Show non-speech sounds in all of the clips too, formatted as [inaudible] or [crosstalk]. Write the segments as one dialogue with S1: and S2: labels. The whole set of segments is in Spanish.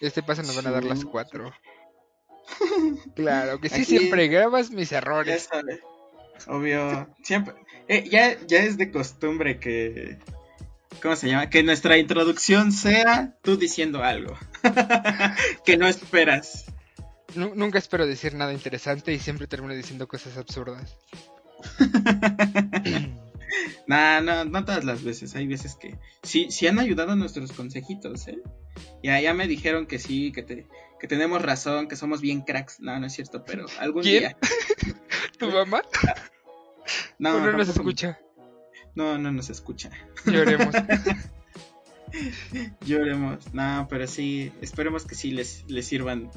S1: Este paso nos van a dar las cuatro. [laughs] Claro que sí, Aquí, siempre grabas mis errores.
S2: Ya sabes. Obvio. Siempre. Eh, ya, ya es de costumbre que. ¿Cómo se llama? Que nuestra introducción sea tú diciendo algo. [laughs] que no esperas.
S1: nunca espero decir nada interesante y siempre termino diciendo cosas absurdas. [laughs] [laughs]
S2: nah, no, no todas las veces. Hay veces que sí, sí han ayudado nuestros consejitos, ¿eh? Ya, ya me dijeron que sí, que, te, que tenemos razón, que somos bien cracks. No, no es cierto, pero algún día. [laughs]
S1: ¿Tu mamá? [laughs]
S2: No,
S1: no, nos escucha.
S2: No, no nos escucha.
S1: Lloremos.
S2: Lloremos. No, pero sí, esperemos que sí les, les sirvan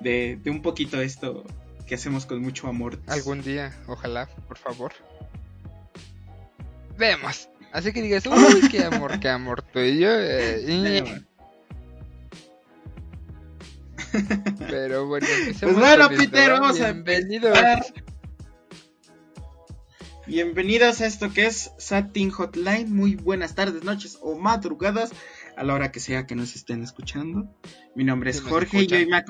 S2: de, de un poquito esto que hacemos con mucho amor.
S1: Algún día, ojalá, por favor. Vemos. Así que digas, [laughs] uy, qué amor, qué amor tú y yo. Eh, [laughs] [laughs] Pero bueno,
S2: pues bueno, Peter, vamos
S1: a Bienvenidos.
S2: Bienvenidos a esto que es Satin Hotline. Muy buenas tardes, noches o madrugadas a la hora que sea que nos estén escuchando. Mi nombre es Jorge y hoy me,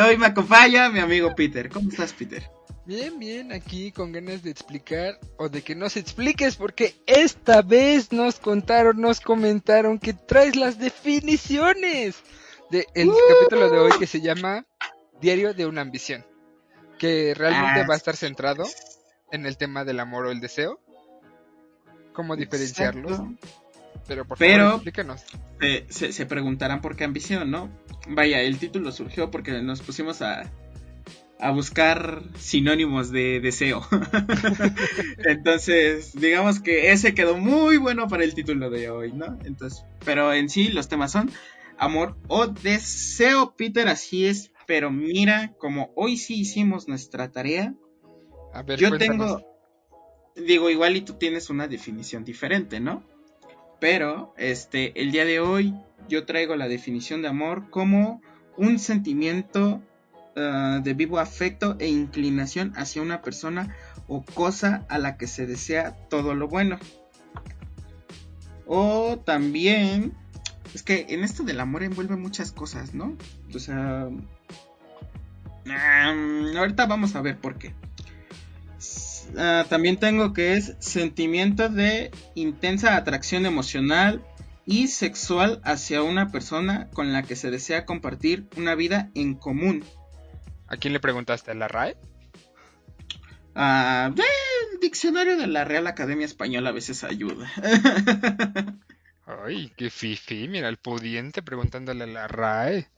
S2: hoy me acompaña mi amigo Peter. ¿Cómo estás, Peter?
S1: Bien, bien, aquí con ganas de explicar o de que nos expliques porque esta vez nos contaron, nos comentaron que traes las definiciones del el ¡Uh! capítulo de hoy que se llama Diario de una ambición, que realmente ah, va a estar centrado en el tema del amor o el deseo, cómo diferenciarlos. Pero por favor, explícanos.
S2: se, se preguntarán por qué ambición, ¿no? Vaya, el título surgió porque nos pusimos a a buscar sinónimos de deseo. [laughs] Entonces, digamos que ese quedó muy bueno para el título de hoy, ¿no? Entonces, pero en sí los temas son amor o deseo, Peter, así es. Pero mira, como hoy sí hicimos nuestra tarea,
S1: a ver,
S2: yo tengo, digo, igual y tú tienes una definición diferente, ¿no? Pero, este, el día de hoy yo traigo la definición de amor como un sentimiento Ah, de vivo afecto e inclinación hacia una persona o cosa a la que se desea todo lo bueno. O también, es que en esto del amor envuelve muchas cosas, ¿no? O sea, ahorita vamos a ver por qué. Ah, también tengo que es sentimiento de intensa atracción emocional y sexual hacia una persona con la que se desea compartir una vida en común.
S1: ¿A quién le preguntaste? ¿A la RAE?
S2: Ah, el diccionario de la Real Academia Española a veces ayuda.
S1: Ay, qué fifi, mira el pudiente preguntándole a la RAE.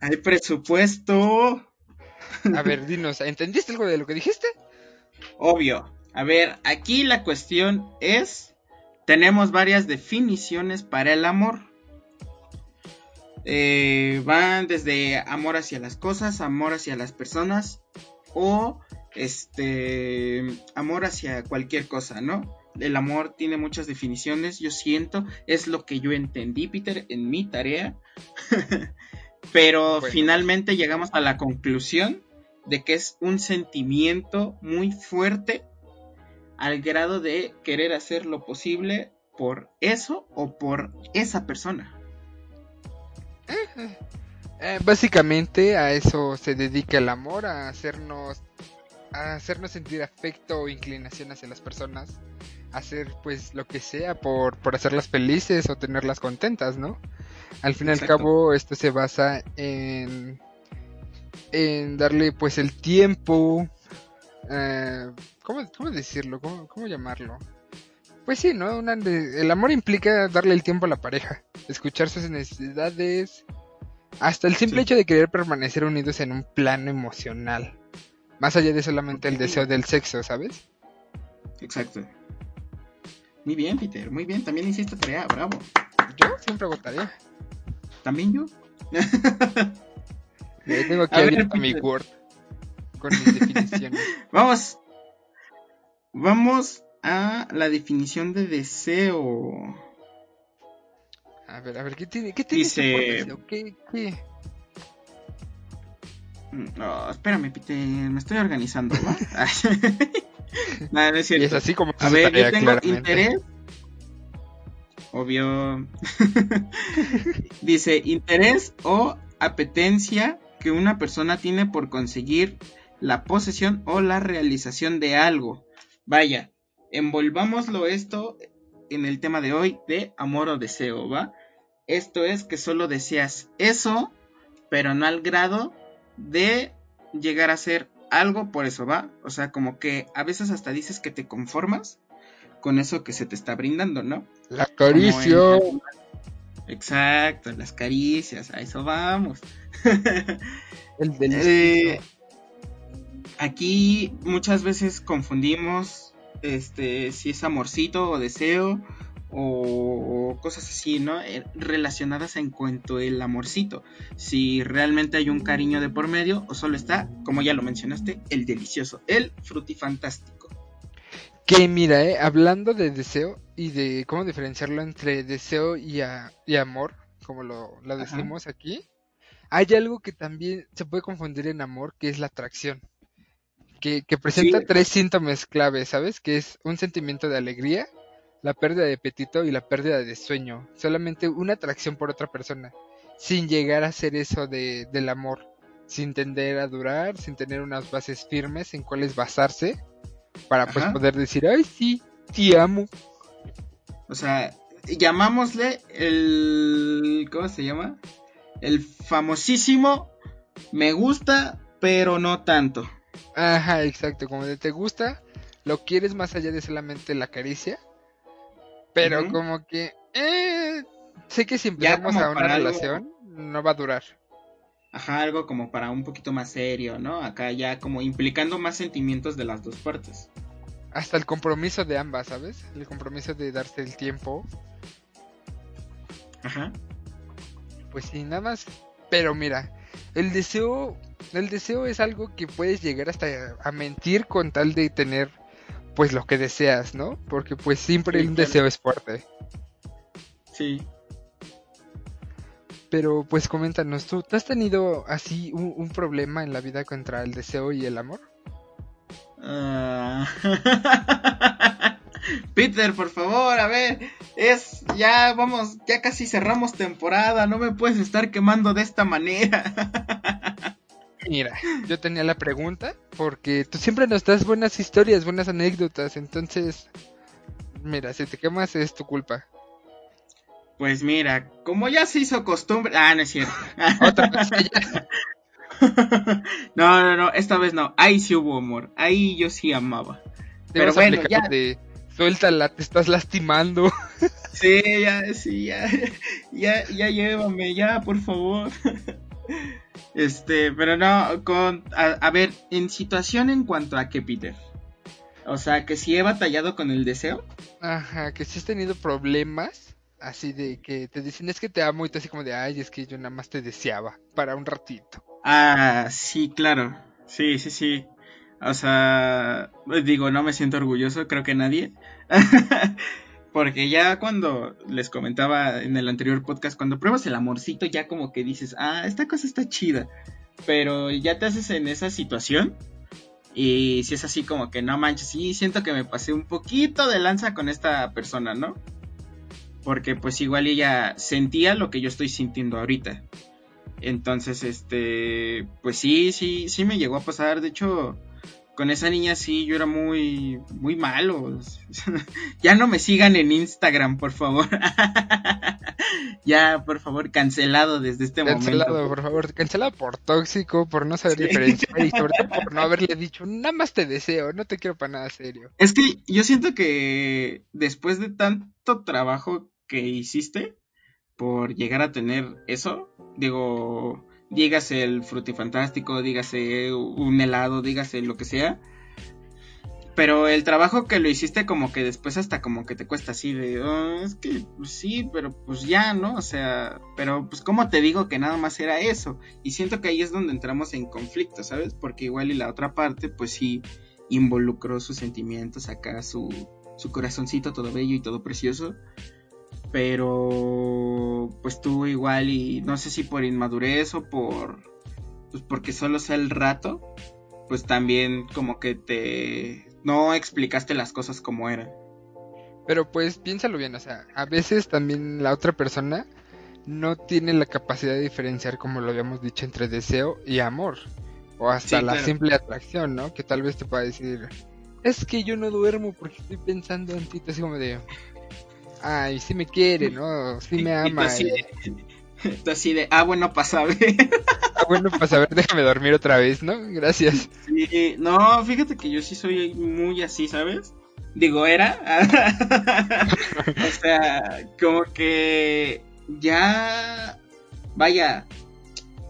S2: Hay presupuesto.
S1: A ver, dinos, ¿entendiste algo de lo que dijiste?
S2: Obvio. A ver, aquí la cuestión es, tenemos varias definiciones para el amor. Eh, van desde amor hacia las cosas, amor hacia las personas o este amor hacia cualquier cosa, ¿no? El amor tiene muchas definiciones, yo siento, es lo que yo entendí, Peter, en mi tarea. [laughs] Pero finalmente llegamos a la conclusión de que es un sentimiento muy fuerte al grado de querer hacer lo posible por eso o por esa persona.
S1: Eh, básicamente a eso se dedica el amor, a hacernos, a hacernos sentir afecto o inclinación hacia las personas, hacer pues lo que sea por, por hacerlas felices o tenerlas contentas, ¿no? Al fin y al cabo esto se basa en, en darle pues el tiempo, eh, ¿cómo, decirlo? ¿Cómo, ¿Cómo, llamarlo? Pues sí, ¿no? el amor implica darle el tiempo a la pareja, escuchar sus necesidades, hasta el simple hecho de querer permanecer unidos en un plano emocional, más allá de solamente el deseo del sexo, ¿sabes?
S2: Exacto. Muy bien, Peter, muy bien, también hiciste tarea, bravo.
S1: Yo siempre hago tarea.
S2: También yo. [laughs]
S1: Tengo aquí
S2: A ver,
S1: abierto mi. Word con mis definiciones. [laughs]
S2: Vamos. Vamos a la definición de deseo.
S1: A ver, a ver, ¿qué tiene, qué tiene
S2: Dice-
S1: deseo? ¿Qué, qué?
S2: No, espérame, Peter, me estoy organizando, ¿va? [laughs] [laughs] Nada, no es
S1: Y es
S2: cierto.
S1: así como
S2: A
S1: se
S2: ver,
S1: tarea,
S2: yo tengo
S1: claramente.
S2: interés. Obvio. [laughs] Dice, interés o apetencia que una persona tiene por conseguir la posesión o la realización de algo. Vaya, envolvámoslo esto en el tema de hoy de amor o deseo, ¿va? Esto es que solo deseas eso, pero no al grado de llegar a ser algo por eso, ¿va? O sea, como que a veces hasta dices que te conformas con eso que se te está brindando, ¿no?
S1: La
S2: en- Exacto, las caricias, a eso vamos. [laughs]
S1: El.
S2: Eh, aquí muchas veces confundimos este si es amorcito o deseo o, o cosas así, ¿no? Eh, relacionadas en cuanto el amorcito. Si realmente hay un cariño de por medio o solo está, como ya lo mencionaste, el delicioso, el frutifantástico.
S1: Que mira, eh, hablando de deseo y de cómo diferenciarlo entre deseo y, a- y amor, como lo, lo
S2: Ajá.
S1: decimos aquí, hay algo que también se puede confundir en amor, que es la atracción. Que, que presenta
S2: Sí.
S1: tres síntomas claves, ¿sabes? Que es un sentimiento de alegría, la pérdida de apetito y la pérdida de sueño. Solamente una atracción por otra persona, sin llegar a ser eso de, del amor, sin tender a durar, sin tener unas bases firmes en cuáles basarse, para pues poder decir, ay, sí, te amo.
S2: O sea, llamámosle el... ¿Cómo se llama? El famosísimo me gusta, pero no tanto.
S1: Ajá, exacto, como de te gusta, lo quieres más allá de solamente la caricia, pero como que, eh, sé que si empezamos a una
S2: algo-
S1: relación, no va a durar.
S2: Ajá, algo como para un poquito más serio, ¿no? Acá ya como implicando más sentimientos de las dos partes.
S1: Hasta el compromiso de ambas, ¿sabes? El compromiso de darse el tiempo,
S2: Ajá.
S1: pues sí, nada más. Pero mira, el deseo, el deseo es algo que puedes llegar hasta a mentir con tal de tener, pues lo que deseas, ¿no? Porque pues siempre
S2: Sí,
S1: un
S2: claro.
S1: deseo es fuerte.
S2: Sí.
S1: Pero pues coméntanos tú, ¿tú has tenido así un, un problema en la vida contra el deseo y el amor?
S2: Ah. [laughs] Peter, por favor, a ver, es ya vamos, ya casi cerramos temporada, no me puedes estar quemando de esta manera. [laughs]
S1: Mira, yo tenía la pregunta porque tú siempre nos das buenas historias, buenas anécdotas, entonces, mira, si te quemas es tu culpa.
S2: Pues mira, como ya se hizo costumbre, ah, no es cierto. [laughs]
S1: Otra [laughs]
S2: no, no, no, esta vez no, ahí sí hubo amor, ahí yo sí amaba. Pero bueno, ya.
S1: de suéltala, te estás lastimando. [laughs]
S2: Sí, ya, sí, ya, ya, ya llévame, ya, por favor. Este, pero no, con, a, a ver, en situación en cuanto a que Peter. O sea, que si he batallado con el deseo.
S1: Ajá, que si has tenido problemas, así de que te dicen es que te amo y tú así como de, ay, es que yo nada más te deseaba para un ratito.
S2: Ah, sí, claro. Sí, sí, sí. O sea, digo, no me siento orgulloso, creo que nadie. [laughs] Porque ya cuando les comentaba en el anterior podcast, cuando pruebas el amorcito, ya como que dices, ah, esta cosa está chida. Pero ya te haces en esa situación. Y si es así como que no manches, sí, siento que me pasé un poquito de lanza con esta persona, ¿no? Porque pues igual ella sentía lo que yo estoy sintiendo ahorita. Entonces, este, pues sí, sí, sí me llegó a pasar. De hecho, con esa niña sí, yo era muy, muy malo. [laughs] ya no me sigan en Instagram, por favor. [laughs] ya, por favor, cancelado desde este
S1: Cancelado,
S2: momento.
S1: por favor, cancelado por tóxico, por no saber
S2: Sí.
S1: diferenciar y sobre todo por no [laughs] haberle dicho, nada más te deseo, no te quiero para nada serio.
S2: Es que yo siento que después de tanto trabajo que hiciste por llegar a tener eso, digo, dígase el frutifantástico, dígase un helado, dígase lo que sea, pero el trabajo que lo hiciste como que después hasta como que te cuesta así de, "Oh, es que pues sí, pero pues ya, ¿no? O sea, pero pues cómo te digo que nada más era eso. Y siento que ahí es donde entramos en conflicto, ¿sabes? Porque igual y la otra parte pues sí involucró sus sentimientos acá, su, su corazoncito todo bello y todo precioso. Pero pues tú igual y no sé si por inmadurez o por pues porque solo sea el rato, pues también como que te no explicaste las cosas como eran.
S1: Pero pues piénsalo bien, o sea, a veces también la otra persona no tiene la capacidad de diferenciar, como lo habíamos dicho, entre deseo y amor. O hasta
S2: Sí,
S1: la
S2: claro.
S1: simple atracción, ¿no? Que tal vez te pueda decir, es que yo no duermo porque estoy pensando en ti, así como de, ay, sí me quiere, ¿no? Sí me [laughs] ama.
S2: así de, [laughs] así de, ah, bueno, pasa a ver. [laughs]
S1: Ah, bueno, pues a ver, déjame dormir otra vez, ¿no? Gracias.
S2: Sí, no, fíjate que yo sí soy muy así, ¿sabes? Digo, era. o sea, como que ya. Vaya,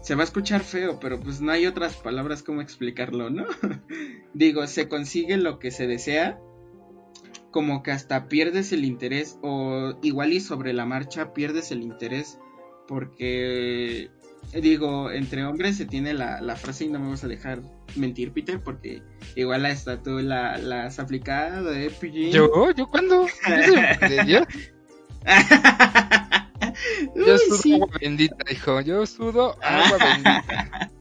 S2: se va a escuchar feo, pero pues no hay otras palabras como explicarlo, ¿no? Digo, se consigue lo que se desea, como que hasta pierdes el interés, o igual y sobre la marcha pierdes el interés, porque digo, entre hombres se tiene la, la frase y no me vas a dejar mentir, Peter, porque igual hasta tú la, la has aplicado, ¿eh, Pillín?
S1: ¿Yo? ¿Yo cuándo? [laughs] ¿Yo
S2: Uy,
S1: sudo
S2: sí.
S1: agua bendita, hijo. Yo sudo agua bendita.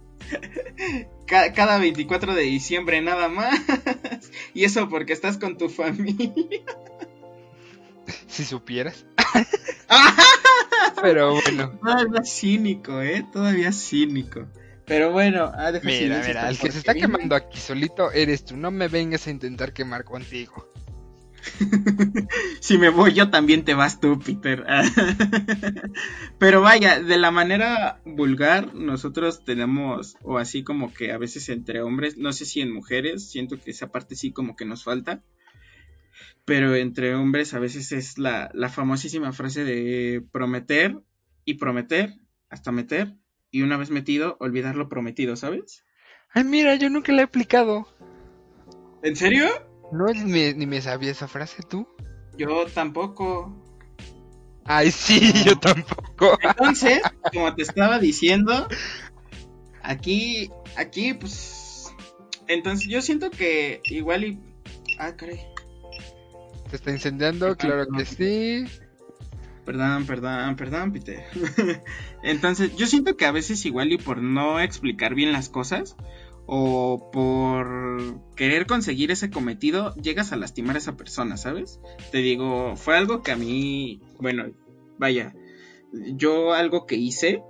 S1: [laughs]
S2: Ca- Cada 24 de diciembre nada más. [laughs] Y eso porque estás con tu familia. [laughs]
S1: Si supieras. [laughs] Pero bueno.
S2: Todavía cínico, ¿eh? Todavía cínico. Pero bueno, ah, deja
S1: Mira, mira, el que se está quemando aquí solito eres tú. No me vengas a intentar quemar contigo. [laughs]
S2: si me voy yo también te vas tú, Peter. [laughs] Pero vaya, de la manera vulgar, nosotros tenemos, o así como que a veces entre hombres, no sé si en mujeres, siento que esa parte sí como que nos falta. Pero entre hombres a veces es la, la famosísima frase de prometer y prometer hasta meter. Y una vez metido, olvidar lo prometido, ¿sabes?
S1: Ay, mira, yo nunca la he aplicado.
S2: ¿En serio?
S1: No, ni me, ni me sabía esa frase tú.
S2: Yo tampoco.
S1: Ay, sí, [laughs] yo tampoco.
S2: Entonces, como te estaba diciendo, aquí, aquí, pues, entonces yo siento que igual y, ah, caray,
S1: ¿Te está incendiando? Claro que sí.
S2: perdón, perdón, perdón, Peter. [laughs] entonces, yo siento que a veces igual y por no explicar bien las cosas o por querer conseguir ese cometido, llegas a lastimar a esa persona, ¿sabes? Te digo, fue algo que a mí, bueno, vaya, yo algo que hice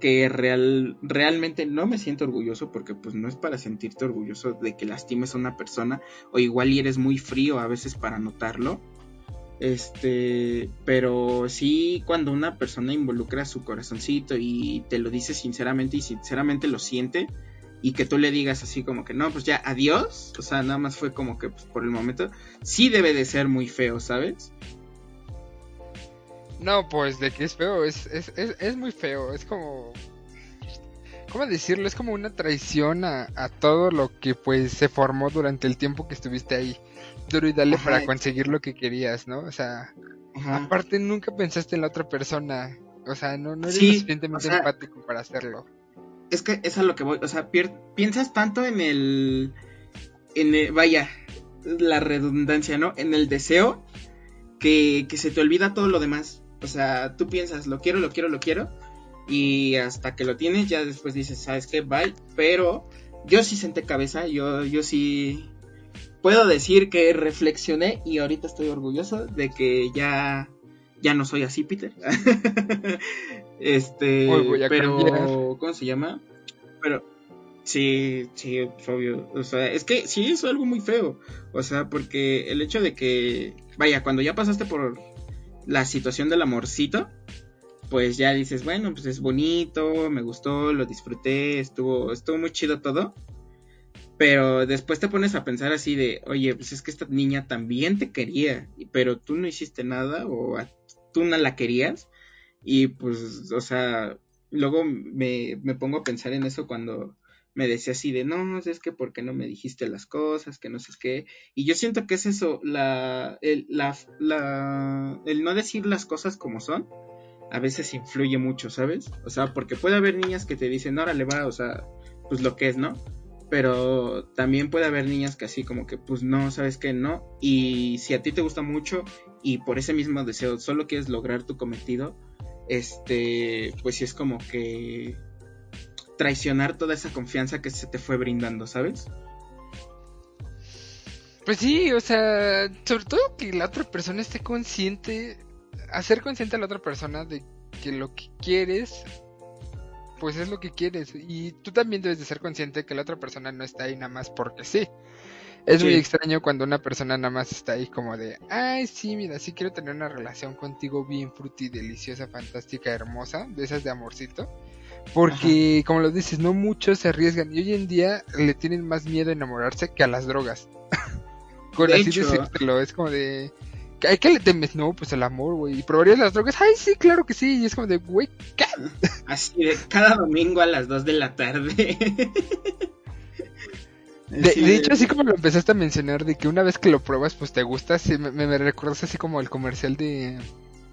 S2: que real, realmente no me siento orgulloso porque pues no es para sentirte orgulloso de que lastimes a una persona o igual y eres muy frío a veces para notarlo. Este, pero sí cuando una persona involucra su corazoncito y te lo dice sinceramente y sinceramente lo siente y que tú le digas así como que no, pues ya adiós, o sea, nada más fue como que pues, por el momento sí debe de ser muy feo, ¿sabes?
S1: No, pues de que es feo, es, es, es, es muy feo, es como... ¿Cómo decirlo? Es como una traición a, a todo lo que pues se formó durante el tiempo que estuviste ahí. Duro y dale
S2: Ajá.
S1: para conseguir lo que querías, ¿no? O sea,
S2: Ajá.
S1: aparte nunca pensaste en la otra persona. O sea, no, no eres
S2: Sí,
S1: suficientemente
S2: o sea-
S1: empático para hacerlo.
S2: Es que es a lo que voy, o sea, piensas tanto en el, en el- vaya, la redundancia, ¿no? En el deseo que, que se te olvida todo lo demás. O sea, tú piensas, lo quiero, lo quiero, lo quiero, y hasta que lo tienes ya después dices, ¿sabes qué? Bye. Pero yo sí senté cabeza, yo, yo sí puedo decir que reflexioné y ahorita estoy orgulloso de que ya, ya no soy así, Peter. [laughs] este, pero,
S1: cambiar.
S2: ¿cómo se llama? Pero, sí, sí, es obvio. O sea, es que sí es algo muy feo. O sea, porque el hecho de que, vaya, cuando ya pasaste por la situación del amorcito, pues ya dices, bueno, pues es bonito, me gustó, lo disfruté, estuvo, estuvo muy chido todo. Pero después te pones a pensar así de, oye, pues es que esta niña también te quería, pero tú no hiciste nada o a- tú no la querías. Y pues, o sea, luego me, me pongo a pensar en eso cuando me decía así de, no, es que porque no me dijiste las cosas, que no sé qué. Y yo siento que es eso, la, el, la, la, el no decir las cosas como son, a veces influye mucho, ¿sabes? O sea, porque puede haber niñas que te dicen, órale, va, o sea, pues lo que es, ¿no? Pero también puede haber niñas que así como que, pues no, ¿sabes qué? No. Y si a ti te gusta mucho y por ese mismo deseo solo quieres lograr tu cometido, este, pues sí es como que traicionar toda esa confianza que se te fue brindando, ¿sabes?
S1: Pues sí, o sea, sobre todo que la otra persona esté consciente, hacer consciente a la otra persona de que lo que quieres, pues es lo que quieres. Y tú también debes de ser consciente que la otra persona no está ahí nada más porque sí. Es muy extraño cuando una persona nada más está ahí como de, ay, sí, mira, sí quiero tener una relación contigo bien fruti, deliciosa, fantástica, hermosa, de esas de amorcito. Porque, como lo dices, no muchos se arriesgan y hoy en día le tienen más miedo a enamorarse que a las drogas. [laughs] Con
S2: De
S1: así
S2: hecho.
S1: decírtelo, es como de, ¿a qué le temes? No, pues el amor, güey. ¿Y probarías las drogas? Ay, sí, claro que sí. Y es como de, güey, ¿qué?
S2: Así de cada domingo a las 2 de la tarde. [laughs]
S1: De,
S2: Así
S1: de hecho, así como lo empezaste a mencionar, de que una vez que lo pruebas, pues te gusta, sí, me, me recuerdas así como el comercial de...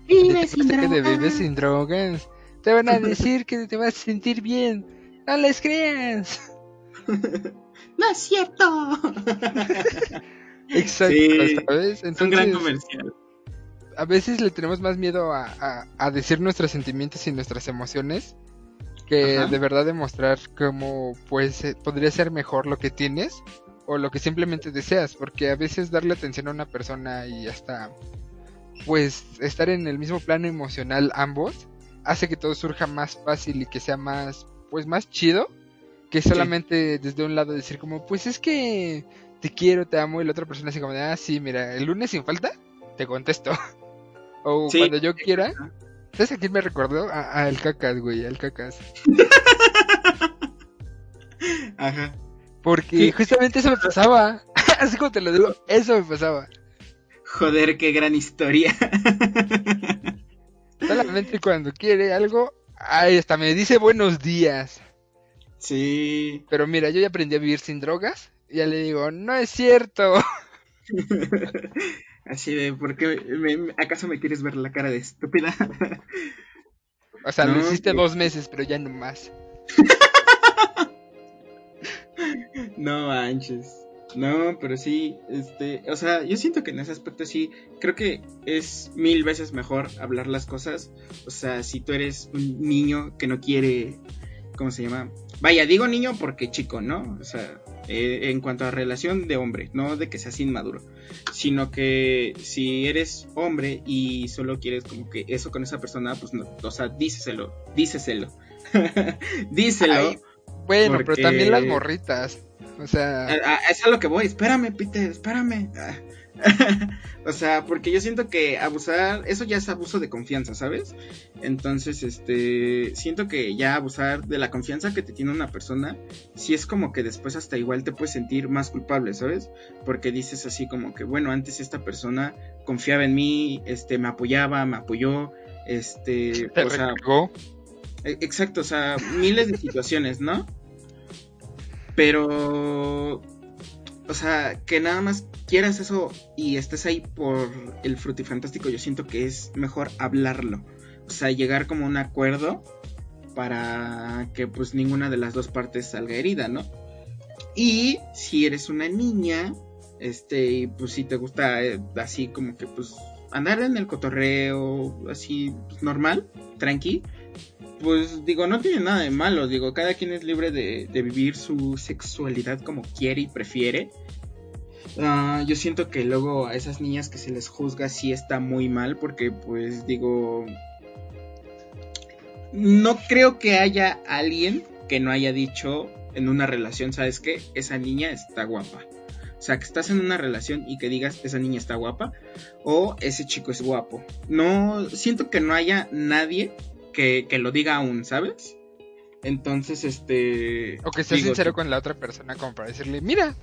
S2: Vive
S1: de,
S2: sin
S1: de
S2: drogas.
S1: Vive sin drogas. Te van a [laughs] decir que te vas a sentir bien. No les creas. [laughs]
S2: No es cierto. [laughs]
S1: Exacto,
S2: Sí,
S1: ¿sabes?
S2: Es un gran
S1: Entonces,
S2: comercial.
S1: a veces le tenemos más miedo a, a- a decir nuestros sentimientos y nuestras emociones que
S2: Ajá.
S1: de verdad demostrar cómo pues eh, podría ser mejor lo que tienes o lo que simplemente deseas, porque a veces darle atención a una persona y hasta pues estar en el mismo plano emocional ambos hace que todo surja más fácil y que sea más pues más chido que solamente desde un lado decir como pues es que te quiero, te amo y la otra persona así como de ah sí, mira, el lunes sin falta te contesto. [laughs] o
S2: Sí.
S1: cuando yo quiera. ¿Sabes a quién me recordó? A, a el cacas, güey, al cacas. [laughs]
S2: Ajá.
S1: Porque
S2: Sí.
S1: justamente eso me pasaba. [laughs] Así como te lo digo, eso me pasaba.
S2: Joder, qué gran historia. [laughs]
S1: Solamente cuando quiere algo, ahí hasta me dice buenos días.
S2: sí.
S1: Pero mira, yo ya aprendí a vivir sin drogas. Y ya le digo, no es cierto.
S2: Así de, ¿por qué me- me- ¿acaso me quieres ver la cara de estúpida?
S1: O sea, lo
S2: No,
S1: hiciste
S2: sí.
S1: dos meses, pero ya no más. [laughs]
S2: no manches. No, pero sí, este, o sea, yo siento que en ese aspecto sí, creo que es mil veces mejor hablar las cosas. O sea, si tú eres un niño que no quiere, ¿cómo se llama? Vaya, digo niño porque chico, ¿no? O sea, eh, en cuanto a relación de hombre, no de que seas inmaduro, sino que si eres hombre y solo quieres como que eso con esa persona, pues no, o sea, díceselo, díceselo, [laughs] díselo.
S1: Ay, Bueno,
S2: Porque-
S1: pero también las morritas. O sea,
S2: es a lo que voy, espérame, Peter, espérame. [laughs] O sea, porque yo siento que abusar, eso ya es abuso de confianza, ¿sabes? Entonces, este, siento que ya abusar de la confianza que te tiene una persona, sí es como que después hasta igual te puedes sentir más culpable, ¿sabes? Porque dices así como que, bueno, antes esta persona confiaba en mí, este, me apoyaba, me apoyó, este,
S1: te
S2: o sea, e- Exacto, o sea, miles de situaciones, ¿no? Pero, o sea, que nada más quieras eso y estés ahí por el frutifantástico, yo siento que es mejor hablarlo. O sea, llegar como a un acuerdo para que pues ninguna de las dos partes salga herida, ¿no? Y si eres una niña, este, y pues si te gusta eh, así como que pues andar en el cotorreo, así pues, normal, tranqui, pues digo, no tiene nada de malo, digo, cada quien es libre de, vivir su sexualidad como quiere y prefiere. Ah, yo siento que luego a esas niñas que se les juzga sí está muy mal porque pues digo, no creo que haya alguien que no haya dicho en una relación, ¿sabes qué? Esa niña está guapa. O sea, que estás en una relación y que digas, esa niña está guapa o ese chico es guapo. No, siento que no haya nadie que, que lo diga aún, ¿sabes? Entonces, este...
S1: O que
S2: digo,
S1: sincero con la otra persona como para decirle, mira,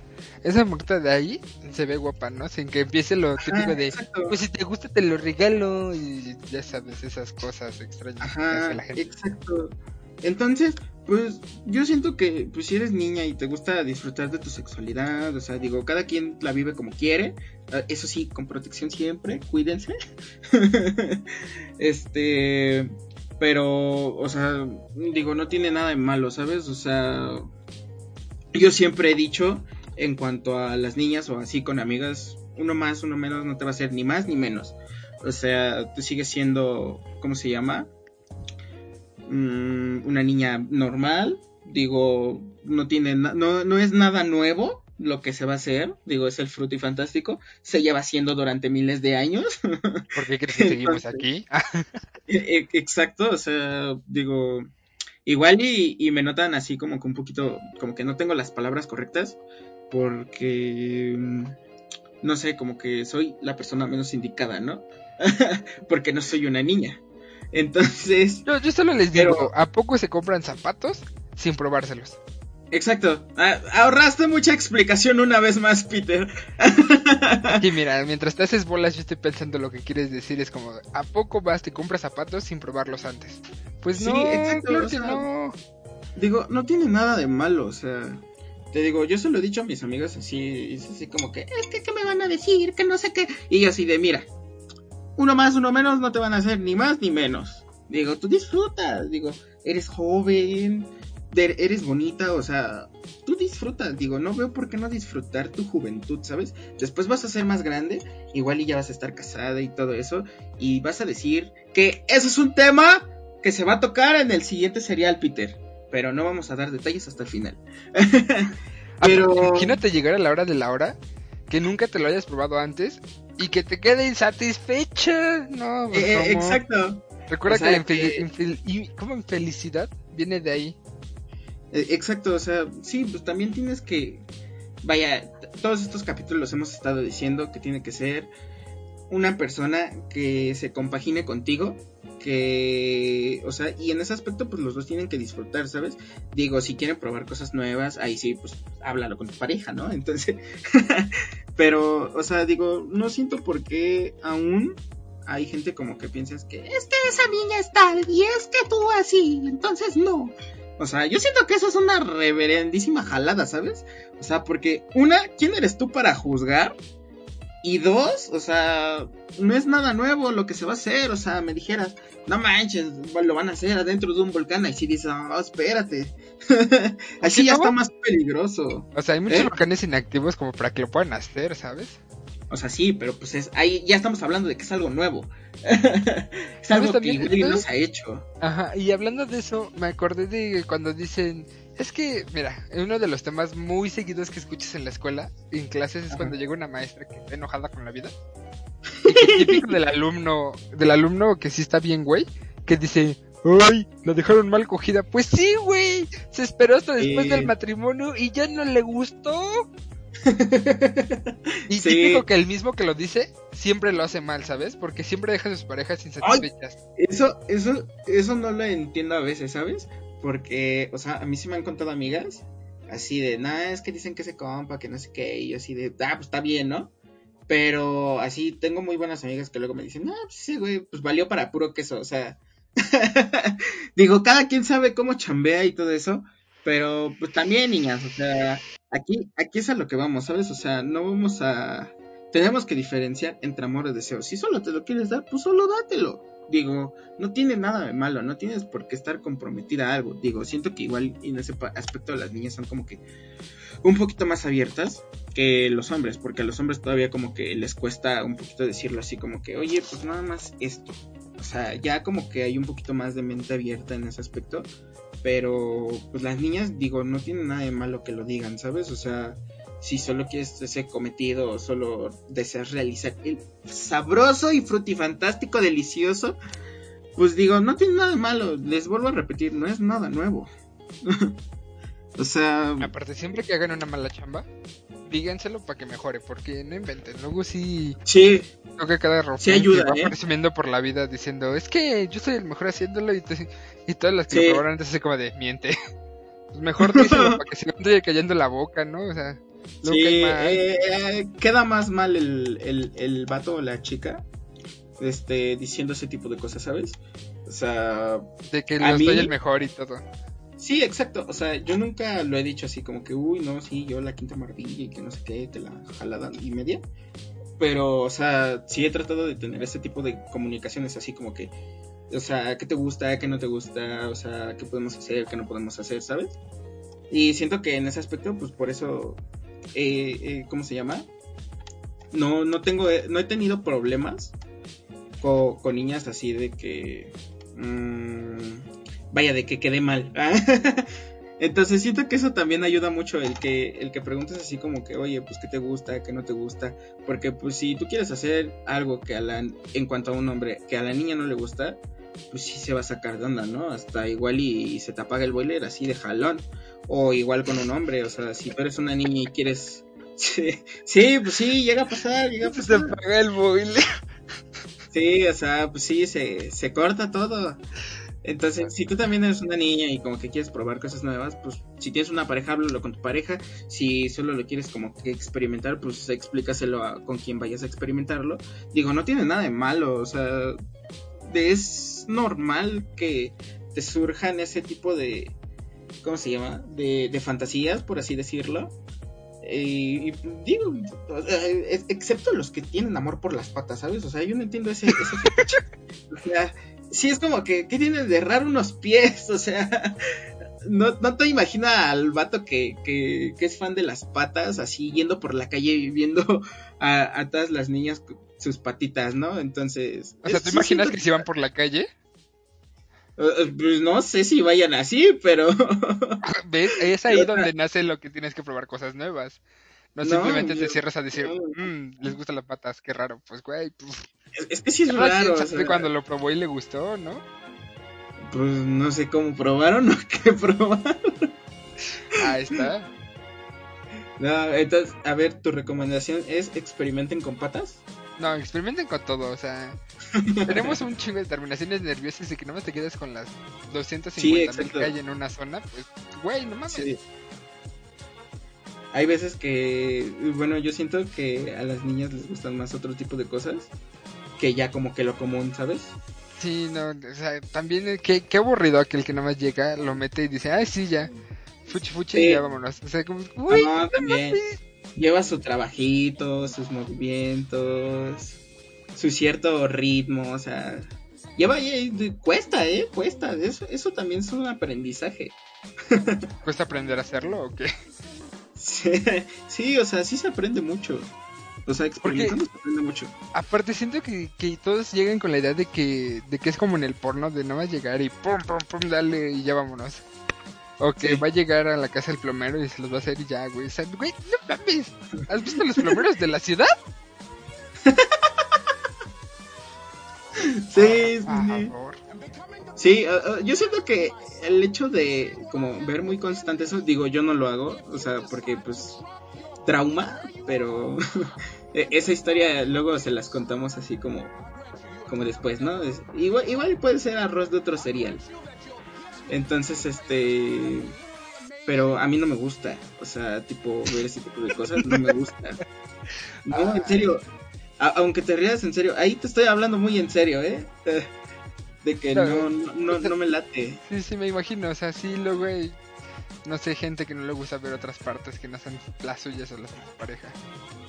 S1: esa morrita de ahí se ve guapa, ¿no? Sin que empiece lo
S2: Ajá,
S1: típico de,
S2: exacto.
S1: pues si te gusta te lo regalo y ya sabes, esas cosas extrañas que
S2: Ajá,
S1: hace la gente.
S2: exacto. Entonces, Pues yo siento que pues si eres niña y te gusta disfrutar de tu sexualidad, o sea, digo, cada quien la vive como quiere, ah, eso sí, con protección siempre, cuídense. [laughs] este, pero, o sea, digo, no tiene nada de malo, ¿sabes? O sea, yo siempre he dicho en cuanto a las niñas o así con amigas, uno más, uno menos no te va a hacer ni más ni menos. O sea, tú sigues siendo, ¿cómo se llama? Mm, una niña normal, digo, no tiene no, no es nada nuevo lo que se va a hacer, digo, es el fruto y fantástico, se lleva haciendo durante miles de años. [laughs]
S1: ¿Por qué crees que seguimos aquí?
S2: E, e, exacto, o sea, digo, igual y, y, me notan así como que un poquito, como que no tengo las palabras correctas, porque, mm, no sé, como que soy la persona menos indicada, ¿no? [laughs] porque no soy una niña. Entonces.
S1: Yo solo les digo, ¿a poco se compran zapatos sin probárselos?
S2: Exacto. Ah, ahorraste mucha explicación una vez más, Peter. [laughs]
S1: Y mira, mientras te haces bolas, yo estoy pensando lo que quieres decir. Es como, ¿a poco vas, te compras zapatos sin probarlos antes? Pues no, claro que no.
S2: Digo, no tiene nada de malo, o sea. Te digo, yo se lo he dicho a mis amigas así, es así como que, es que, ¿qué me van a decir? Que no sé qué. Y yo así de, mira, uno más, uno menos, no te van a hacer ni más ni menos. Digo, tú disfrutas, digo, eres joven, eres bonita, o sea, tú disfrutas, digo, no veo por qué no disfrutar tu juventud, ¿sabes? Después vas a ser más grande, igual y ya vas a estar casada y todo eso, y vas a decir que eso es un tema que se va a tocar en el siguiente serial, Peter, pero no vamos a dar detalles hasta el final. [laughs]
S1: pero... Imagínate llegar a la hora de la hora, que nunca te lo hayas probado antes y que te quede insatisfecha. No, pues,
S2: eh, exacto.
S1: Recuerda que, la infelicidad viene de ahí.
S2: Eh, exacto, o sea, sí, pues también tienes que. Vaya, todos estos capítulos los hemos estado diciendo que tiene que ser una persona que se compagine contigo, que, o sea, y en ese aspecto pues los dos tienen que disfrutar, ¿sabes? Digo, si quieren probar cosas nuevas, ahí sí, pues háblalo con tu pareja, ¿no? [laughs] Entonces, pero, o sea, digo, no siento por qué aún hay gente como que piensas que es que esa niña es tal y es que tú así, entonces no. O sea, yo siento que eso es una reverendísima jalada, ¿sabes? O sea, porque una, ¿quién eres tú para juzgar? Y dos, o sea, no es nada nuevo lo que se va a hacer. O sea, me dijeras, no manches, lo van a hacer adentro de un volcán. Y si dices, oh, espérate. [laughs] Así ya está más peligroso.
S1: O sea, hay muchos ¿Eh? volcanes inactivos como para que lo puedan hacer, ¿sabes?
S2: O sea, sí, pero pues es, ahí ya estamos hablando de que es algo nuevo. [laughs] es algo que no se ha hecho.
S1: Ajá, y hablando de eso, me acordé de cuando dicen, es que, mira, uno de los temas muy seguidos que escuchas en la escuela, en clases, es cuando llega una maestra que está enojada con la vida. [laughs] Y típico del alumno, del alumno que sí está bien, güey, que dice, ¡ay! La dejaron mal cogida. Pues sí, güey. Se esperó hasta después del matrimonio y ya no le gustó. Y típico que el mismo que lo dice siempre lo hace mal, ¿sabes? Porque siempre deja a sus parejas insatisfechas.
S2: eso, eso, eso no lo entiendo a veces, ¿sabes? Porque, o sea, a mí sí me han contado amigas así de, nada, es que dicen que se compa, que no sé qué, y yo así de, ah, pues está bien, ¿no? Pero así tengo muy buenas amigas que luego me dicen, no, pues sí, güey, pues valió para puro queso, o sea, [laughs] digo, cada quien sabe cómo chambea y todo eso, pero pues también, niñas, o sea, aquí, aquí es a lo que vamos, ¿sabes? O sea, no vamos a... Tenemos que diferenciar entre amor y deseo. Si solo te lo quieres dar, pues solo dátelo. Digo, no tiene nada de malo, no tienes por qué estar comprometida a algo. Digo, siento que igual en ese aspecto las niñas son como que un poquito más abiertas que los hombres, porque a los hombres todavía como que les cuesta un poquito decirlo así como que, oye, pues nada más esto. O sea, ya como que hay un poquito más de mente abierta en ese aspecto. Pero, pues las niñas, digo, no tienen nada de malo que lo digan, ¿sabes? O sea, si solo quieres ese cometido o solo deseas realizar el sabroso y frutifantástico delicioso, pues digo, no tiene nada de malo. Les vuelvo a repetir, no es nada nuevo. [laughs] o sea.
S1: Aparte, siempre que hagan una mala chamba, díganselo para que mejore, porque no inventen. Luego sí.
S2: Sí.
S1: Creo que cada ropa
S2: sí ayuda, va
S1: ¿eh? por la vida diciendo, es que yo soy el mejor haciéndolo y, y todas las que lo probaron antes así como de, miente. [laughs] Pues mejor díselo [laughs] para que se te cayendo la boca, ¿no? O sea.
S2: Sí, eh, eh, queda más mal el, el, el vato o la chica este, diciendo ese tipo de cosas, ¿sabes? O sea.
S1: De que lo soy el mejor y todo.
S2: Sí, exacto. O sea, yo nunca lo he dicho así como que, uy, no, sí, yo la quinta maravilla y que no sé qué, te la jalada y media. Pero, o sea, sí he tratado de tener ese tipo de comunicaciones así como que, o sea, qué te gusta, qué no te gusta, o sea, qué podemos hacer, qué no podemos hacer, ¿sabes? Y siento que en ese aspecto, pues por eso, eh, eh, ¿cómo se llama? No, no tengo, no he tenido problemas con, con niñas así de que, mmm, vaya, de que quede mal. [laughs] Entonces siento que eso también ayuda mucho el que el que preguntes así como que, oye, pues qué te gusta, qué no te gusta, porque pues si tú quieres hacer algo que a la en cuanto a un hombre que a la niña no le gusta, pues sí se va a sacar de onda, ¿no? Hasta igual y, se te apaga el boiler así de jalón o igual con un hombre, o sea, si tú eres una niña y quieres [laughs] sí, sí pues sí, llega a pasar, llega a [laughs] pasar.
S1: Se apaga el boiler.
S2: Sí, o sea, pues sí, se, se corta todo. Entonces, si tú también eres una niña y como que quieres probar cosas nuevas, pues si tienes una pareja, háblalo con tu pareja. Si solo lo quieres como que experimentar, pues explícaselo con quien vayas a experimentarlo. Digo, no tiene nada de malo, o sea, es normal que te surjan ese tipo de, ¿cómo se llama? De, de fantasías, por así decirlo. Y, digo, excepto los que tienen amor por las patas, ¿sabes? O sea, yo no entiendo ese, ese [laughs] o sea, sí es como que, ¿qué tiene de raro unos pies? [laughs] O sea, no, no te imaginas al vato que, que, que, es fan de las patas, así yendo por la calle y viendo a, a todas las niñas sus patitas, ¿no? Entonces...
S1: O sea, ¿te imaginas que se van por la calle?
S2: Eh, eh, pues no sé si vayan así, pero... [laughs]
S1: ¿Ves? Es [laughs] ahí donde nace lo que tienes que probar cosas nuevas. No, simplemente te cierras a decir, mmm, les gustan las patas, qué raro. Pues, güey, pues,
S2: es, que sí es raro.
S1: O cuando lo probó y le gustó, ¿no?
S2: Pues no sé cómo probaron o [laughs] qué probaron.
S1: Ahí está.
S2: No, entonces, a ver, tu recomendación es experimenten con patas.
S1: No, experimenten con todo, o sea, [laughs] tenemos un chingo de terminaciones nerviosas y que no me te quedes con las 250 mil que hay en una zona, pues, güey, no mames. Sí
S2: hay veces que, bueno, yo siento que a las niñas les gustan más otro tipo de cosas que ya como que lo común, ¿sabes?
S1: Sí, no, o sea, también qué, qué aburrido aquel que nomás llega, lo mete y dice, ay, sí, ya, fuchi fuchi y ya vámonos. O sea, como, uy,
S2: no, también. Lleva su trabajito, sus movimientos, su cierto ritmo, o sea, lleva, cuesta, eh, cuesta, eso, eso también es un aprendizaje. [laughs]
S1: ¿Cuesta aprender a hacerlo o qué? [laughs]
S2: Sí, o sea, sí se aprende mucho. O sea, experimentando se aprende mucho.
S1: Aparte, siento que, que, todos llegan con la idea de que, de que es como en el porno, de no va a llegar y pum, pum, pum, dale y ya vámonos. O que va a llegar a la casa del plomero y se los va a hacer y ya, güey. O sea, güey, no mames. ¿Has visto los plomeros de la ciudad? [laughs]
S2: sí, sí. Sí, yo siento que el hecho de como ver muy constante eso, digo, yo no lo hago, o sea, porque pues trauma, pero [laughs] e, esa historia luego se las contamos así como como después, ¿no? igual, igual puede ser arroz de otro cereal. Entonces, este pero a mí no me gusta, o sea, tipo ver ese tipo de cosas no me gusta. [laughs] No, en serio, aunque te rías en serio, ahí te estoy hablando muy en serio, ¿eh? [laughs] de que no, no, no, me late.
S1: Sí, sí, me imagino, o sea, sí, luego hay, no sé, gente que no le gusta ver otras partes que no son las suyas o las de su pareja.